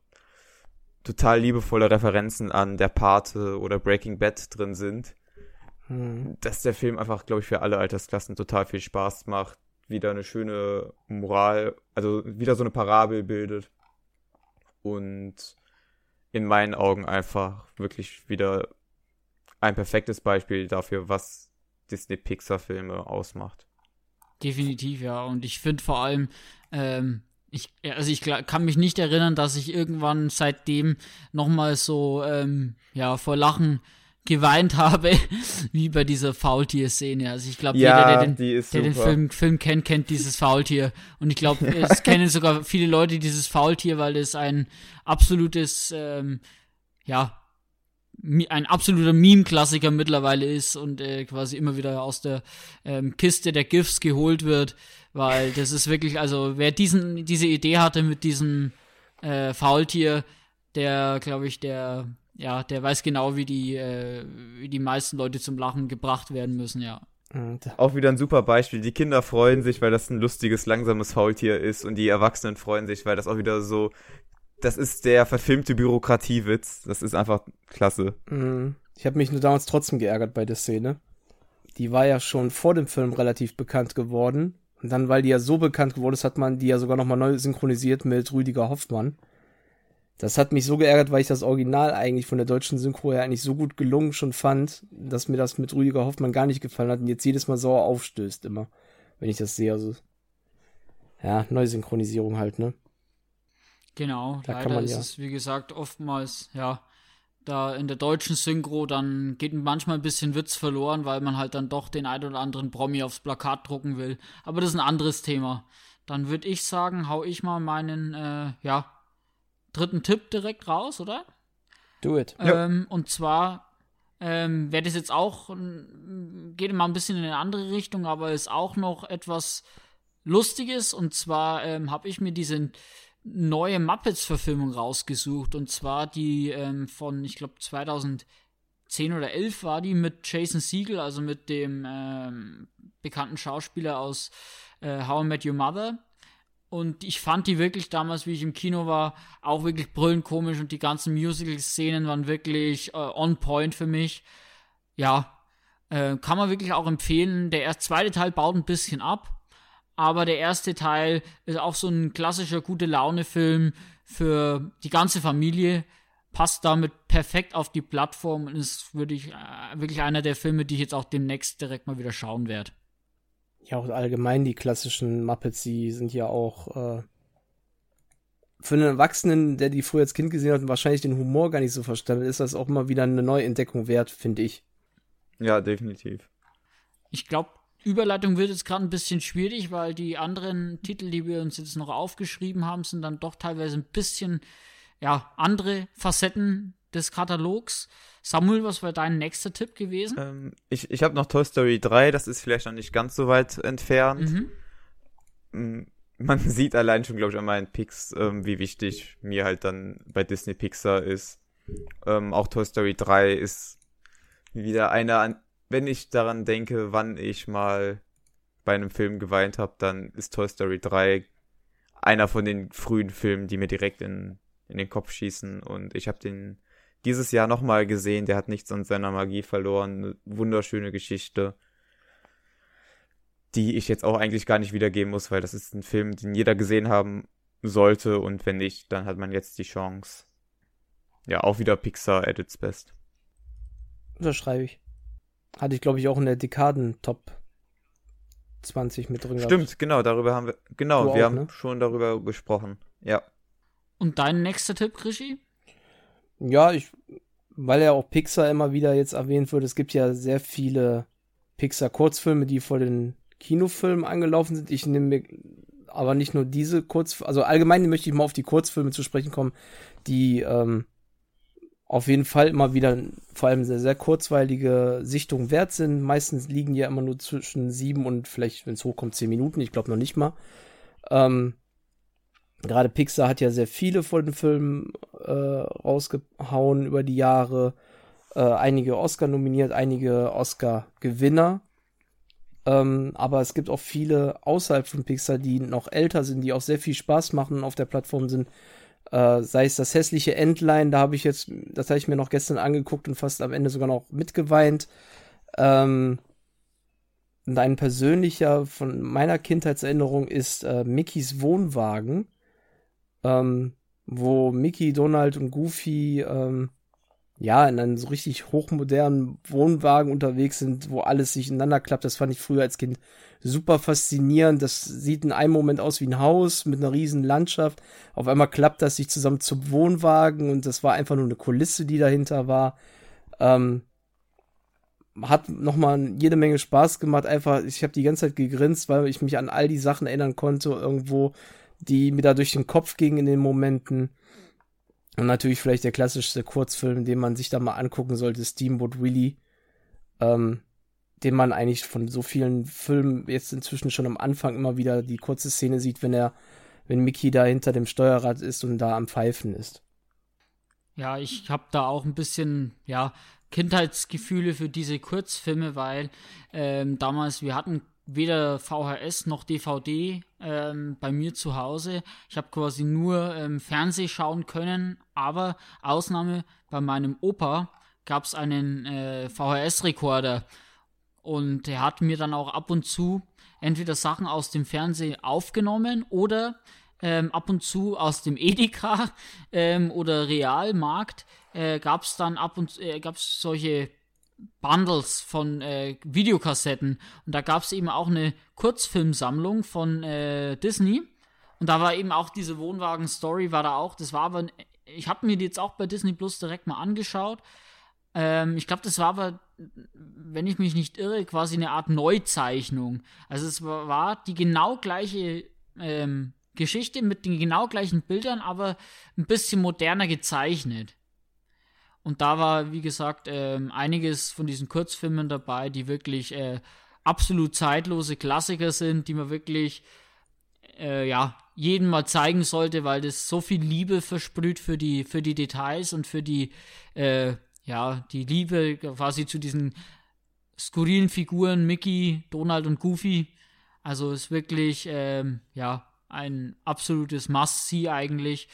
total liebevolle Referenzen an der Pate oder Breaking Bad drin sind. Hm. Dass der Film einfach, glaube ich, für alle Altersklassen total viel Spaß macht, wieder eine schöne Moral, also wieder so eine Parabel bildet und in meinen Augen einfach wirklich wieder ein perfektes Beispiel dafür, was Disney-Pixar-Filme ausmacht. Definitiv, ja. Und ich finde vor allem, ähm, ich, also ich kann mich nicht erinnern, dass ich irgendwann seitdem nochmal so, ähm, ja, vor Lachen geweint habe, wie bei dieser Faultier-Szene. Also ich glaube, ja, jeder, der den, der den Film, Film, kennt, kennt dieses Faultier. Und ich glaube, es kennen sogar viele Leute dieses Faultier, weil es ein absolutes, ähm, ja, ein absoluter Meme-Klassiker mittlerweile ist und äh, quasi immer wieder aus der ähm, Kiste der GIFs geholt wird, weil das ist wirklich, also wer diesen, diese Idee hatte mit diesem äh, Faultier, der, glaube ich, der ja, der weiß genau, wie die, äh, wie die meisten Leute zum Lachen gebracht werden müssen, ja. Auch wieder ein super Beispiel. Die Kinder freuen sich, weil das ein lustiges, langsames Faultier ist und die Erwachsenen freuen sich, weil das auch wieder so, das ist der verfilmte Bürokratiewitz. Das ist einfach klasse. Mhm. Ich habe mich nur damals trotzdem geärgert bei der Szene. Die war ja schon vor dem Film relativ bekannt geworden. Und dann, weil die ja so bekannt geworden ist, hat man die ja sogar nochmal neu synchronisiert mit Rüdiger Hoffmann. Das hat mich so geärgert, weil ich das Original eigentlich von der deutschen Synchro her eigentlich so gut gelungen schon fand, dass mir das mit Rüdiger Hoffmann gar nicht gefallen hat und jetzt jedes Mal sauer aufstößt immer, wenn ich das sehe. Also, ja, Neusynchronisierung halt, ne? Genau, da leider ist ja. es, wie gesagt, oftmals, ja, da in der deutschen Synchro, dann geht manchmal ein bisschen Witz verloren, weil man halt dann doch den ein oder anderen Promi aufs Plakat drucken will. Aber das ist ein anderes Thema. Dann würde ich sagen, hau ich mal meinen, äh, ja, dritten Tipp direkt raus, oder? Do it. Ähm, ja. Und zwar ähm, wäre das jetzt auch, geht mal ein bisschen in eine andere Richtung, aber ist auch noch etwas Lustiges. Und zwar ähm, habe ich mir diese neue Muppets-Verfilmung rausgesucht. Und zwar die ähm, von, ich glaube, 2010 oder 11 war die mit Jason Siegel, also mit dem ähm, bekannten Schauspieler aus äh, How I Met Your Mother. Und ich fand die wirklich damals, wie ich im Kino war, auch wirklich brüllend komisch und die ganzen Musical-Szenen waren wirklich äh, on point für mich. Ja, äh, kann man wirklich auch empfehlen. Der erste, zweite Teil baut ein bisschen ab, aber der erste Teil ist auch so ein klassischer gute Laune-Film für die ganze Familie. Passt damit perfekt auf die Plattform und ist wirklich, äh, wirklich einer der Filme, die ich jetzt auch demnächst direkt mal wieder schauen werde ja auch allgemein die klassischen Muppets, die sind ja auch äh, für einen Erwachsenen, der die früher als Kind gesehen hat und wahrscheinlich den Humor gar nicht so verstanden, ist das auch immer wieder eine Neuentdeckung wert, finde ich. Ja, definitiv. Ich glaube, Überleitung wird jetzt gerade ein bisschen schwierig, weil die anderen Titel, die wir uns jetzt noch aufgeschrieben haben, sind dann doch teilweise ein bisschen ja, andere Facetten des Katalogs. Samuel, was wäre dein nächster Tipp gewesen? Ähm, ich ich habe noch Toy Story 3, das ist vielleicht noch nicht ganz so weit entfernt. Mhm. Mm, man sieht allein schon, glaube ich, an meinen Picks, ähm, wie wichtig mir halt dann bei Disney Pixar ist. Ähm, auch Toy Story 3 ist wieder einer, wenn ich daran denke, wann ich mal bei einem Film geweint habe, dann ist Toy Story 3 einer von den frühen Filmen, die mir direkt in, in den Kopf schießen. Und ich habe den dieses Jahr nochmal gesehen. Der hat nichts an seiner Magie verloren. Eine wunderschöne Geschichte, die ich jetzt auch eigentlich gar nicht wiedergeben muss, weil das ist ein Film, den jeder gesehen haben sollte. Und wenn nicht, dann hat man jetzt die Chance. Ja, auch wieder Pixar at its best. Unterschreibe ich. Hatte ich, glaube ich, auch in der Dekaden-Top 20 mit drin. Stimmt, gehabt. genau, darüber haben wir, genau, du wir auch, haben ne? schon darüber gesprochen. Ja. Und dein nächster Tipp, Krischi? Ja, ich, weil ja auch Pixar immer wieder jetzt erwähnt wird, es gibt ja sehr viele Pixar-Kurzfilme, die vor den Kinofilmen angelaufen sind. Ich nehme mir aber nicht nur diese Kurzfilme, also allgemein möchte ich mal auf die Kurzfilme zu sprechen kommen, die ähm, auf jeden Fall immer wieder vor allem sehr, sehr kurzweilige Sichtungen wert sind. Meistens liegen ja immer nur zwischen sieben und vielleicht, wenn es hochkommt, zehn Minuten. Ich glaube noch nicht mal. Ähm, Gerade Pixar hat ja sehr viele von den Filmen äh, rausgehauen über die Jahre. Äh, einige Oscar nominiert, einige Oscar-Gewinner. Ähm, aber es gibt auch viele außerhalb von Pixar, die noch älter sind, die auch sehr viel Spaß machen auf der Plattform sind. Äh, sei es das hässliche Endline, da habe ich jetzt, das habe ich mir noch gestern angeguckt und fast am Ende sogar noch mitgeweint. Ähm, und ein persönlicher von meiner Kindheitserinnerung ist äh, Mickeys Wohnwagen, ähm, wo Mickey, Donald und Goofy ähm, ja, in einem so richtig hochmodernen Wohnwagen unterwegs sind, wo alles sich ineinander klappt. Das fand ich früher als Kind super faszinierend. Das sieht in einem Moment aus wie ein Haus mit einer riesen Landschaft. Auf einmal klappt das sich zusammen zum Wohnwagen und das war einfach nur eine Kulisse, die dahinter war. Ähm, hat nochmal jede Menge Spaß gemacht. Einfach, ich habe die ganze Zeit gegrinst, weil ich mich an all die Sachen erinnern konnte, irgendwo, die mir da durch den Kopf gingen in den Momenten. Und natürlich vielleicht der klassischste Kurzfilm, den man sich da mal angucken sollte, Steamboat Willie. Ähm, den man eigentlich von so vielen Filmen jetzt inzwischen schon am Anfang immer wieder die kurze Szene sieht, wenn er, wenn Mickey da hinter dem Steuerrad ist und da am Pfeifen ist. Ja, ich habe da auch ein bisschen, ja, Kindheitsgefühle für diese Kurzfilme, weil ähm, damals, wir hatten weder VHS noch DVD ähm, bei mir zu Hause. Ich habe quasi nur ähm, Fernseh schauen können, aber Ausnahme bei meinem Opa gab es einen äh, VHS-Rekorder und er hat mir dann auch ab und zu entweder Sachen aus dem Fernsehen aufgenommen oder ähm, ab und zu aus dem Edeka ähm, oder Realmarkt äh, gab es dann ab und äh, gab es solche Bundles von äh, Videokassetten. Und da gab es eben auch eine Kurzfilmsammlung von äh, Disney. Und da war eben auch diese Wohnwagen-Story, war da auch. Das war aber, ich habe mir die jetzt auch bei Disney Plus direkt mal angeschaut. Ähm, ich glaube, das war aber, wenn ich mich nicht irre, quasi eine Art Neuzeichnung. Also es war, die genau gleiche ähm, Geschichte mit den genau gleichen Bildern, aber ein bisschen moderner gezeichnet. Und da war, wie gesagt, ähm, einiges von diesen Kurzfilmen dabei, die wirklich äh, absolut zeitlose Klassiker sind, die man wirklich, äh, ja, jedem mal zeigen sollte, weil das so viel Liebe versprüht für die, für die Details und für die, äh, ja, die Liebe quasi zu diesen skurrilen Figuren Mickey, Donald und Goofy. Also ist wirklich, ähm, ja, ein absolutes Must-See eigentlich.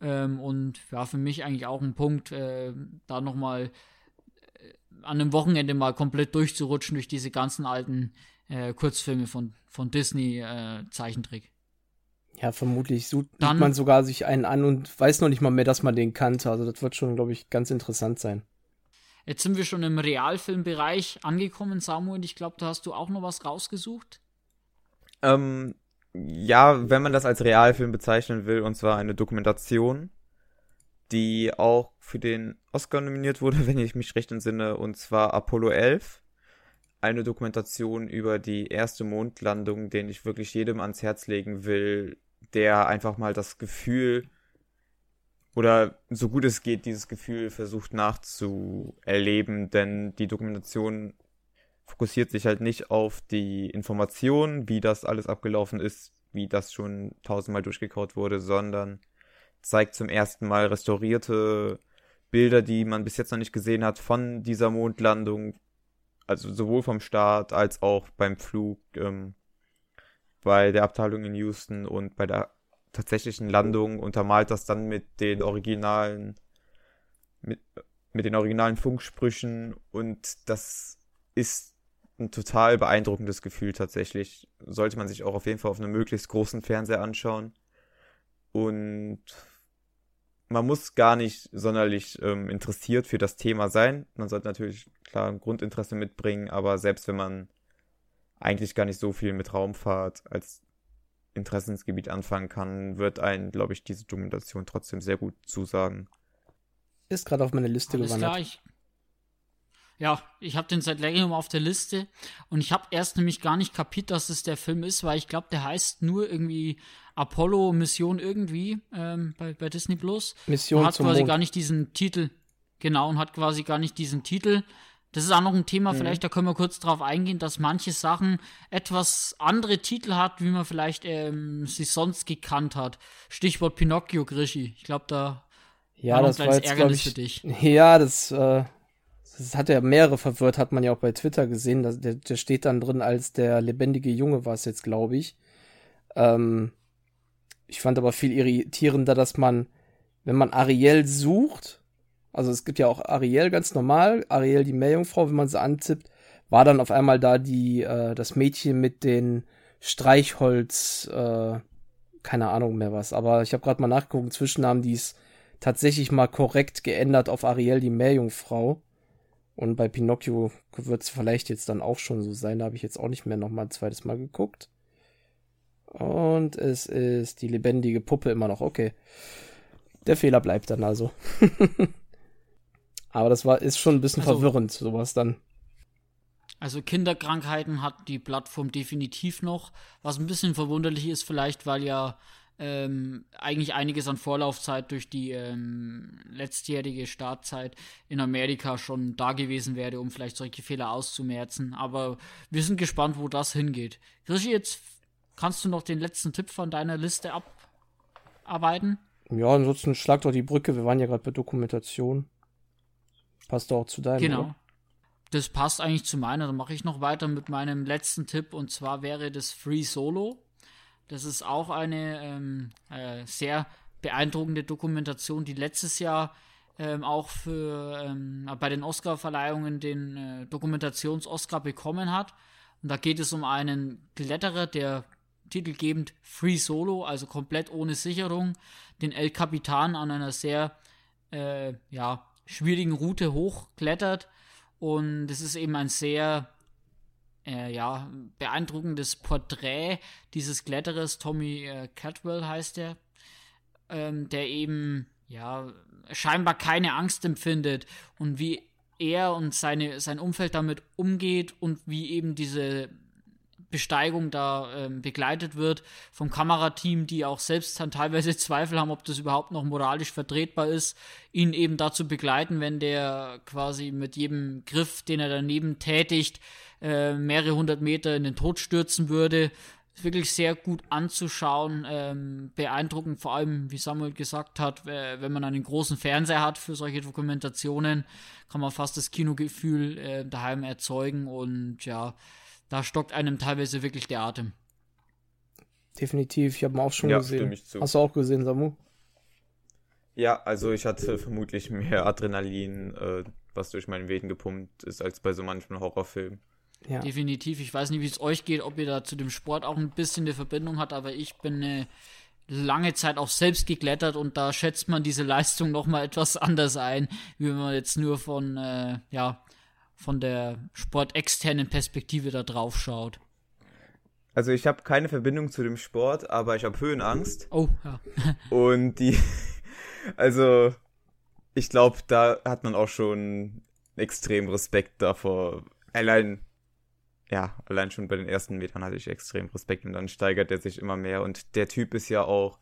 Ähm, und ja, für mich eigentlich auch ein Punkt, äh, da nochmal äh, an einem Wochenende mal komplett durchzurutschen durch diese ganzen alten äh, Kurzfilme von, von Disney äh, Zeichentrick. Ja, vermutlich sucht Dann, man sogar sich einen an und weiß noch nicht mal mehr, dass man den kannte. Also das wird schon, glaube ich, ganz interessant sein. Jetzt sind wir schon im Realfilmbereich angekommen, Samuel. Ich glaube, da hast du auch noch was rausgesucht. Ähm, ja, wenn man das als Realfilm bezeichnen will, und zwar eine Dokumentation, die auch für den Oscar nominiert wurde, wenn ich mich recht entsinne, und zwar Apollo 11. Eine Dokumentation über die erste Mondlandung, den ich wirklich jedem ans Herz legen will, der einfach mal das Gefühl oder so gut es geht, dieses Gefühl versucht nachzuerleben, denn die Dokumentation fokussiert sich halt nicht auf die Informationen, wie das alles abgelaufen ist, wie das schon tausendmal durchgekaut wurde, sondern zeigt zum ersten Mal restaurierte Bilder, die man bis jetzt noch nicht gesehen hat von dieser Mondlandung, also sowohl vom Start als auch beim Flug, ähm, bei der Abteilung in Houston und bei der tatsächlichen Landung untermalt das dann mit den originalen mit, mit den originalen Funksprüchen und das ist ein total beeindruckendes Gefühl tatsächlich. Sollte man sich auch auf jeden Fall auf einem möglichst großen Fernseher anschauen. Und man muss gar nicht sonderlich ähm, interessiert für das Thema sein. Man sollte natürlich klar ein Grundinteresse mitbringen, aber selbst wenn man eigentlich gar nicht so viel mit Raumfahrt als Interessensgebiet anfangen kann, wird einen, glaube ich, diese Dokumentation trotzdem sehr gut zusagen. Ist gerade auf meine Liste Alles gewandert. klar, ich, ja, ich habe den seit längerem auf der Liste und ich habe erst nämlich gar nicht kapiert, dass es der Film ist, weil ich glaube, der heißt nur irgendwie Apollo Mission irgendwie ähm, bei, bei Disney Plus. Mission und hat zum quasi Mond. gar nicht diesen Titel. Genau, und hat quasi gar nicht diesen Titel. Das ist auch noch ein Thema, Mhm. vielleicht, da können wir kurz drauf eingehen, dass manche Sachen etwas andere Titel hat, wie man vielleicht ähm, sie sonst gekannt hat. Stichwort Pinocchio, Grischi. Ich glaube, da Ja, das war jetzt, Ärgernis ich. für dich. Ja, das, äh, das hat ja mehrere verwirrt, hat man ja auch bei Twitter gesehen. dass der, der steht dann drin als der lebendige Junge, war es jetzt, glaube ich. Ähm, ich fand aber viel irritierender, dass man, wenn man Ariel sucht, also es gibt ja auch Ariel ganz normal, Ariel die Meerjungfrau, wenn man sie antippt, war dann auf einmal da die, äh, das Mädchen mit den Streichholz, äh, keine Ahnung mehr was. Aber ich habe gerade mal nachgeguckt, inzwischen haben die es tatsächlich mal korrekt geändert auf Ariel die Meerjungfrau. Und bei Pinocchio wird es vielleicht jetzt dann auch schon so sein. Da habe ich jetzt auch nicht mehr noch mal ein zweites Mal geguckt. Und es ist die lebendige Puppe immer noch. Okay. Der Fehler bleibt dann also. Aber das war, ist schon ein bisschen Also- verwirrend, sowas dann. Also Kinderkrankheiten hat die Plattform definitiv noch, was ein bisschen verwunderlich ist vielleicht, weil ja ähm, eigentlich einiges an Vorlaufzeit durch die ähm, letztjährige Startzeit in Amerika schon da gewesen wäre, um vielleicht solche Fehler auszumerzen. Aber wir sind gespannt, wo das hingeht. Krischi, jetzt kannst du noch den letzten Tipp von deiner Liste abarbeiten? Ja, ansonsten schlag doch die Brücke. Wir waren ja gerade bei Dokumentation. Passt doch auch zu deinem. Genau. Oder? Das passt eigentlich zu meiner. Dann mache ich noch weiter mit meinem letzten Tipp und zwar wäre das Free Solo. Das ist auch eine ähm, äh, sehr beeindruckende Dokumentation, die letztes Jahr ähm, auch für ähm, bei den Oscar-Verleihungen den äh, Dokumentations-Oscar bekommen hat. Und da geht es um einen Kletterer, der titelgebend Free Solo, also komplett ohne Sicherung, den El Capitan an einer sehr äh, ja, schwierigen Route hochklettert. Und es ist eben ein sehr äh, ja, beeindruckendes Porträt dieses Kletterers, Tommy äh, Catwell heißt er, ähm, der eben ja scheinbar keine Angst empfindet und wie er und seine, sein Umfeld damit umgeht und wie eben diese Besteigung da ähm, begleitet wird vom Kamerateam, die auch selbst dann teilweise Zweifel haben, ob das überhaupt noch moralisch vertretbar ist, ihn eben dazu begleiten, wenn der quasi mit jedem Griff, den er daneben tätigt, äh, mehrere hundert Meter in den Tod stürzen würde. Ist wirklich sehr gut anzuschauen, ähm, beeindruckend, vor allem, wie Samuel gesagt hat, äh, wenn man einen großen Fernseher hat für solche Dokumentationen, kann man fast das Kinogefühl äh, daheim erzeugen und ja, da stockt einem teilweise wirklich der Atem. Definitiv, ich habe ihn auch schon Ja, gesehen. stimme ich zu. Hast du auch gesehen, Samu? Ja, also ich hatte vermutlich mehr Adrenalin, äh, was durch meinen Venen gepumpt ist, als bei so manchen Horrorfilmen. Ja. Definitiv. Ich weiß nicht, wie es euch geht, ob ihr da zu dem Sport auch ein bisschen eine Verbindung habt, aber ich bin eine lange Zeit auch selbst geklettert und da schätzt man diese Leistung nochmal etwas anders ein, wie wenn man jetzt nur von, äh, ja, von der sportexternen Perspektive da drauf schaut. Also ich habe keine Verbindung zu dem Sport, aber ich habe Höhenangst. Oh, ja. Und die, also ich glaube, da hat man auch schon extrem Respekt davor. Allein, ja, allein schon bei den ersten Metern hatte ich extrem Respekt und dann steigert er sich immer mehr. Und der Typ ist ja auch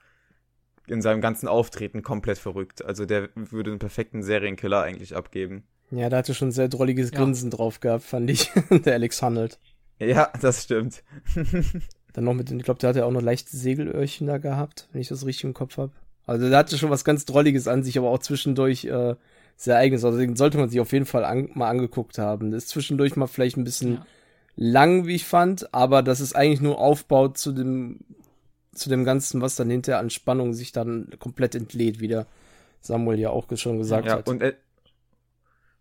in seinem ganzen Auftreten komplett verrückt. Also der würde einen perfekten Serienkiller eigentlich abgeben. Ja, da hatte schon ein sehr drolliges Ja. Grinsen drauf gehabt, fand ich, der Alex Honnold. Ja, das stimmt. Dann noch mit den, ich glaube, der hatte auch noch leichte Segelöhrchen da gehabt, wenn ich das richtig im Kopf habe. Also der hatte schon was ganz Drolliges an sich, aber auch zwischendurch äh, sehr eigenes. Also den sollte man sich auf jeden Fall an, mal angeguckt haben. Das ist zwischendurch mal vielleicht ein bisschen Ja. Lang, wie ich fand, aber das ist eigentlich nur Aufbau zu dem, zu dem Ganzen, was dann hinterher an Spannung sich dann komplett entlädt, wie der Samuel ja auch schon gesagt ja, hat. und, e-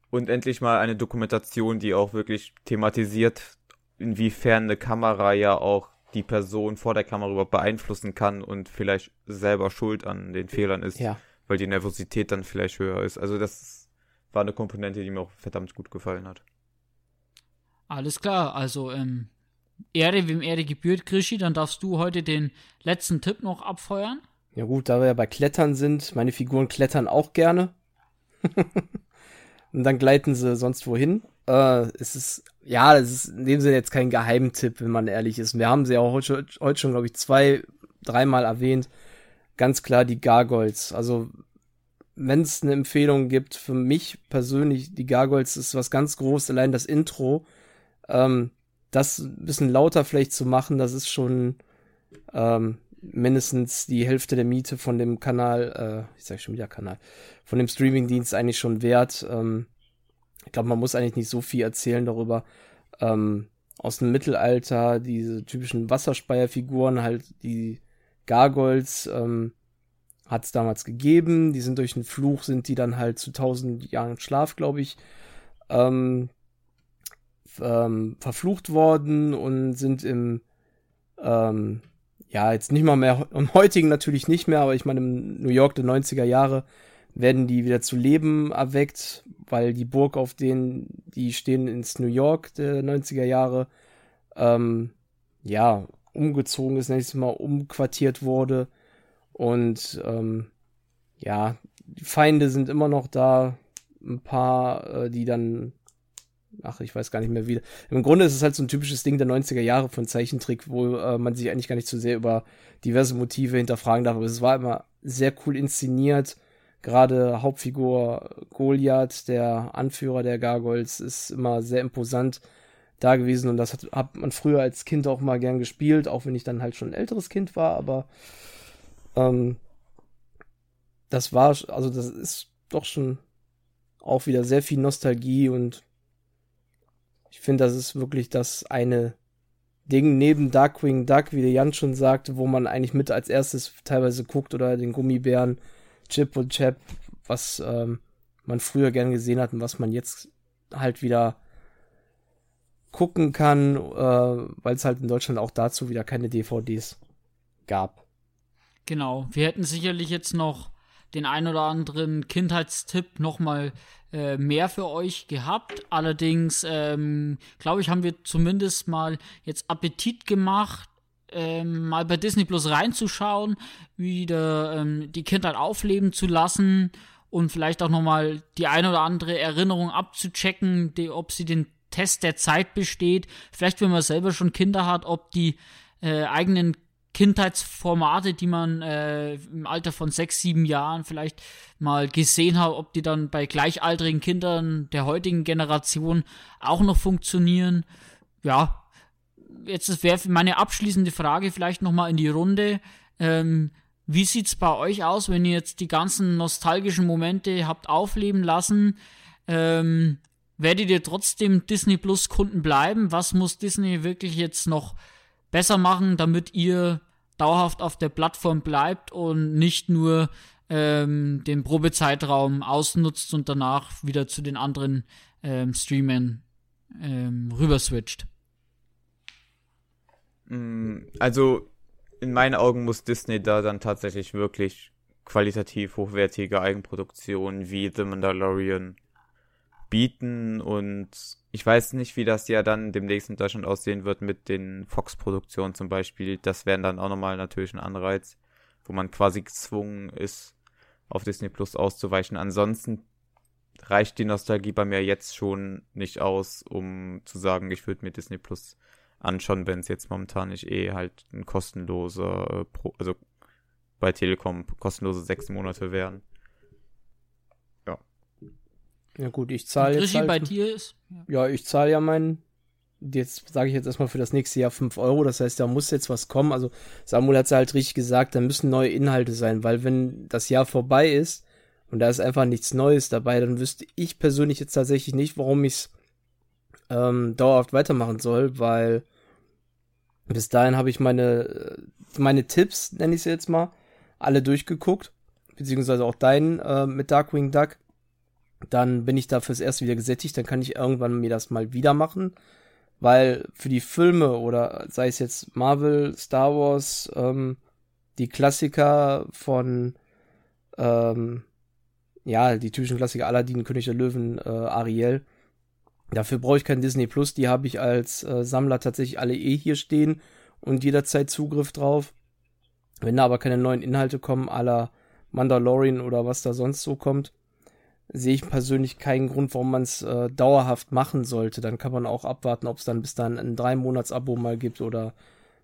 und endlich mal eine Dokumentation, die auch wirklich thematisiert, inwiefern eine Kamera ja auch die Person vor der Kamera überhaupt beeinflussen kann und vielleicht selber schuld an den Fehlern ist, ja. weil die Nervosität dann vielleicht höher ist. Also das war eine Komponente, die mir auch verdammt gut gefallen hat. Alles klar, also ähm, Ehre, wem Ehre gebührt, Krischi, dann darfst du heute den letzten Tipp noch abfeuern. Ja gut, da wir ja bei Klettern sind, meine Figuren klettern auch gerne. Und dann gleiten sie sonst wohin. Äh, es ist, ja, das ist in dem Sinne jetzt kein Geheimtipp, wenn man ehrlich ist. Wir haben sie auch heute, heute schon, glaube ich, zwei, dreimal erwähnt. Ganz klar die Gargoyles. Also, wenn es eine Empfehlung gibt, für mich persönlich, die Gargoyles ist was ganz Großes, allein das Intro. Ähm, das ein bisschen lauter vielleicht zu machen, das ist schon ähm, mindestens die Hälfte der Miete von dem Kanal, äh, ich sag schon wieder Kanal, von dem Streamingdienst eigentlich schon wert. Ähm, ich glaube, man muss eigentlich nicht so viel erzählen darüber. Ähm, aus dem Mittelalter, diese typischen Wasserspeierfiguren, halt die Gargoyles, ähm, hat es damals gegeben. Die sind durch einen Fluch, sind die dann halt zu tausend Jahren Schlaf, glaube ich, ähm, ähm, verflucht worden und sind im ähm, ja, jetzt nicht mal mehr, im heutigen natürlich nicht mehr, aber ich meine, im New York der 90er Jahre werden die wieder zu Leben erweckt, weil die Burg, auf denen die stehen, ins New York der 90er Jahre, ähm, ja, umgezogen ist, nächstes Mal umquartiert wurde. Und ähm, ja, die Feinde sind immer noch da. Ein paar, äh, die dann ach, ich weiß gar nicht mehr wie. Im Grunde ist es halt so ein typisches Ding der 90er Jahre von Zeichentrick, wo äh, man sich eigentlich gar nicht so sehr über diverse Motive hinterfragen darf. Aber es war immer sehr cool inszeniert. Gerade Hauptfigur Goliath, der Anführer der Gargoyles, ist immer sehr imposant da gewesen und das hat, hat man früher als Kind auch mal gern gespielt, auch wenn ich dann halt schon ein älteres Kind war, aber ähm, das war, also das ist doch schon auch wieder sehr viel Nostalgie und ich finde, das ist wirklich das eine Ding neben Darkwing Duck, wie der Jan schon sagte, wo man eigentlich mit als erstes teilweise guckt oder den Gummibären Chip und Chap, was ähm, man früher gern gesehen hat und was man jetzt halt wieder gucken kann, äh, weil es halt in Deutschland auch dazu wieder keine DVDs gab. Genau, wir hätten sicherlich jetzt noch den ein oder anderen Kindheitstipp nochmal äh, mehr für euch gehabt. Allerdings, ähm, glaube ich, haben wir zumindest mal jetzt Appetit gemacht, ähm, mal bei Disney Plus reinzuschauen, wieder ähm, die Kindheit aufleben zu lassen und vielleicht auch nochmal die ein oder andere Erinnerung abzuchecken, die, ob sie den Test der Zeit besteht. Vielleicht, wenn man selber schon Kinder hat, ob die äh, eigenen Kindheitsformate, die man äh, im Alter von sechs, sieben Jahren vielleicht mal gesehen hat, ob die dann bei gleichaltrigen Kindern der heutigen Generation auch noch funktionieren. Ja, jetzt wäre meine abschließende Frage vielleicht nochmal in die Runde. Ähm, wie sieht's bei euch aus, wenn ihr jetzt die ganzen nostalgischen Momente habt aufleben lassen? Ähm, werdet ihr trotzdem Disney Plus Kunden bleiben? Was muss Disney wirklich jetzt noch besser machen, damit ihr dauerhaft auf der Plattform bleibt und nicht nur ähm, den Probezeitraum ausnutzt und danach wieder zu den anderen ähm, Streamern ähm, rüber switcht. Mm, also in meinen Augen muss Disney da dann tatsächlich wirklich qualitativ hochwertige Eigenproduktionen wie The Mandalorian bieten und ich weiß nicht, wie das ja dann demnächst in Deutschland aussehen wird mit den Fox-Produktionen zum Beispiel. Das wäre dann auch nochmal natürlich ein Anreiz, wo man quasi gezwungen ist, auf Disney Plus auszuweichen. Ansonsten reicht die Nostalgie bei mir jetzt schon nicht aus, um zu sagen, ich würde mir Disney Plus anschauen, wenn es jetzt momentan nicht eh halt ein kostenloser, äh, also bei Telekom kostenlose sechs Monate wären. Ja gut, ich zahle jetzt. Halt, bei dir ist? Ja, ich zahle ja meinen. Jetzt sage ich jetzt erstmal für das nächste Jahr 5 Euro. Das heißt, da muss jetzt was kommen. Also Samuel hat es halt richtig gesagt, da müssen neue Inhalte sein, weil wenn das Jahr vorbei ist und da ist einfach nichts Neues dabei, dann wüsste ich persönlich jetzt tatsächlich nicht, warum ich es ähm, dauerhaft weitermachen soll, weil bis dahin habe ich meine, meine Tipps, nenne ich sie jetzt mal, alle durchgeguckt. Beziehungsweise auch deinen äh, mit Darkwing Duck dann bin ich da fürs erste wieder gesättigt, dann kann ich irgendwann mir das mal wieder machen. Weil für die Filme oder sei es jetzt Marvel, Star Wars, ähm, die Klassiker von, ähm, ja, die typischen Klassiker Aladdin, König der Löwen, äh, Ariel, Dafür brauche ich kein Disney Plus, die habe ich als äh, Sammler tatsächlich alle eh hier stehen und jederzeit Zugriff drauf. Wenn da aber keine neuen Inhalte kommen, aller Mandalorian oder was da sonst so kommt, sehe ich persönlich keinen Grund, warum man es äh, dauerhaft machen sollte. Dann kann man auch abwarten, ob es dann bis dann ein drei Monats Abo mal gibt oder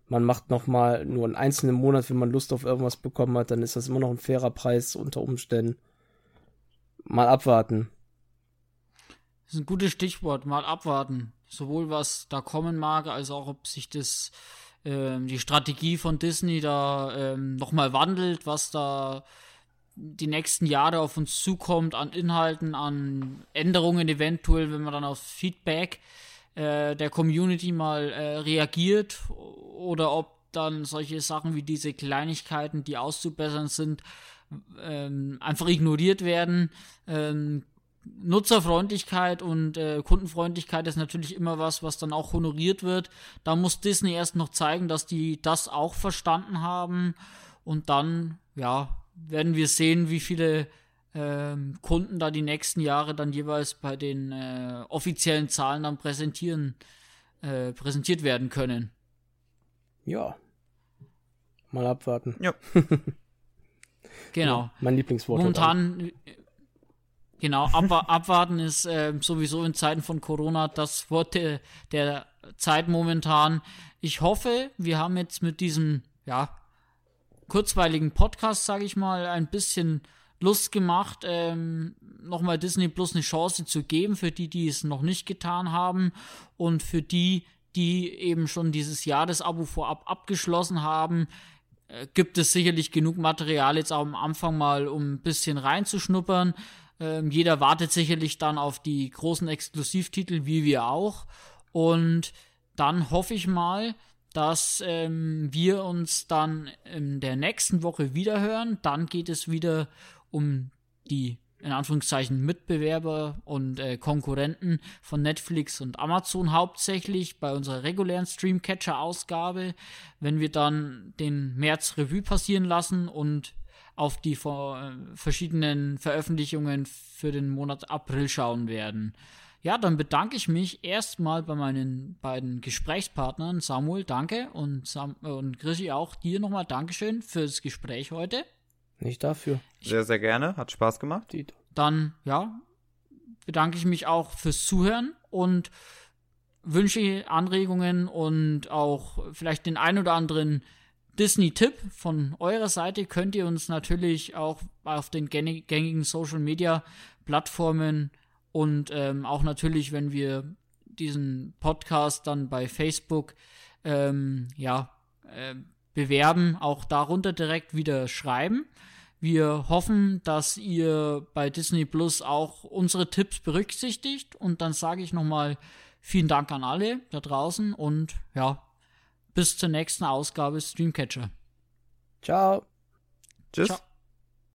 man macht noch mal nur einen einzelnen Monat, wenn man Lust auf irgendwas bekommen hat, dann ist das immer noch ein fairer Preis unter Umständen. Mal abwarten. Das ist ein gutes Stichwort, mal abwarten. Sowohl was da kommen mag, als auch ob sich das ähm, die Strategie von Disney da ähm, nochmal wandelt, was da die nächsten Jahre auf uns zukommt an Inhalten, an Änderungen eventuell, wenn man dann auf Feedback äh, der Community mal äh, reagiert oder ob dann solche Sachen wie diese Kleinigkeiten, die auszubessern sind, ähm, einfach ignoriert werden. Ähm, Nutzerfreundlichkeit und äh, Kundenfreundlichkeit ist natürlich immer was, was dann auch honoriert wird. Da muss Disney erst noch zeigen, dass die das auch verstanden haben. Und dann, ja, werden wir sehen, wie viele ähm, Kunden da die nächsten Jahre dann jeweils bei den äh, offiziellen Zahlen dann präsentieren, äh, präsentiert werden können. Ja. Mal abwarten. Ja. genau. Ja, mein Lieblingswort. Momentan Genau, abwa abwarten ist äh, sowieso in Zeiten von Corona das Wort der, der Zeit momentan. Ich hoffe, wir haben jetzt mit diesem, ja, kurzweiligen Podcast, sage ich mal, ein bisschen Lust gemacht, ähm, nochmal Disney Plus eine Chance zu geben für die, die es noch nicht getan haben und für die, die eben schon dieses Jahresabo vorab abgeschlossen haben, äh, gibt es sicherlich genug Material jetzt auch am Anfang mal, um ein bisschen reinzuschnuppern. Ähm, jeder wartet sicherlich dann auf die großen Exklusivtitel, wie wir auch. Und dann hoffe ich mal, dass ähm, wir uns dann in der nächsten Woche wieder hören. Dann geht es wieder um die in Anführungszeichen Mitbewerber und äh, Konkurrenten von Netflix und Amazon hauptsächlich bei unserer regulären Streamcatcher-Ausgabe, wenn wir dann den März Revue passieren lassen und auf die äh, verschiedenen Veröffentlichungen für den Monat April schauen werden. Ja, dann bedanke ich mich erstmal bei meinen beiden Gesprächspartnern. Samuel, danke. Und, Sam und Chrissy auch dir nochmal Dankeschön fürs Gespräch heute. Nicht dafür. Sehr, sehr gerne. Hat Spaß gemacht. Dann, ja, bedanke ich mich auch fürs Zuhören und wünsche Anregungen und auch vielleicht den ein oder anderen Disney-Tipp von eurer Seite könnt ihr uns natürlich auch auf den gängigen Social-Media-Plattformen und ähm, auch natürlich, wenn wir diesen Podcast dann bei Facebook ähm, ja, äh, bewerben, auch darunter direkt wieder schreiben. Wir hoffen, dass ihr bei Disney Plus auch unsere Tipps berücksichtigt und dann sage ich nochmal vielen Dank an alle da draußen und ja, bis zur nächsten Ausgabe Streamcatcher. Ciao. Tschüss. Ciao.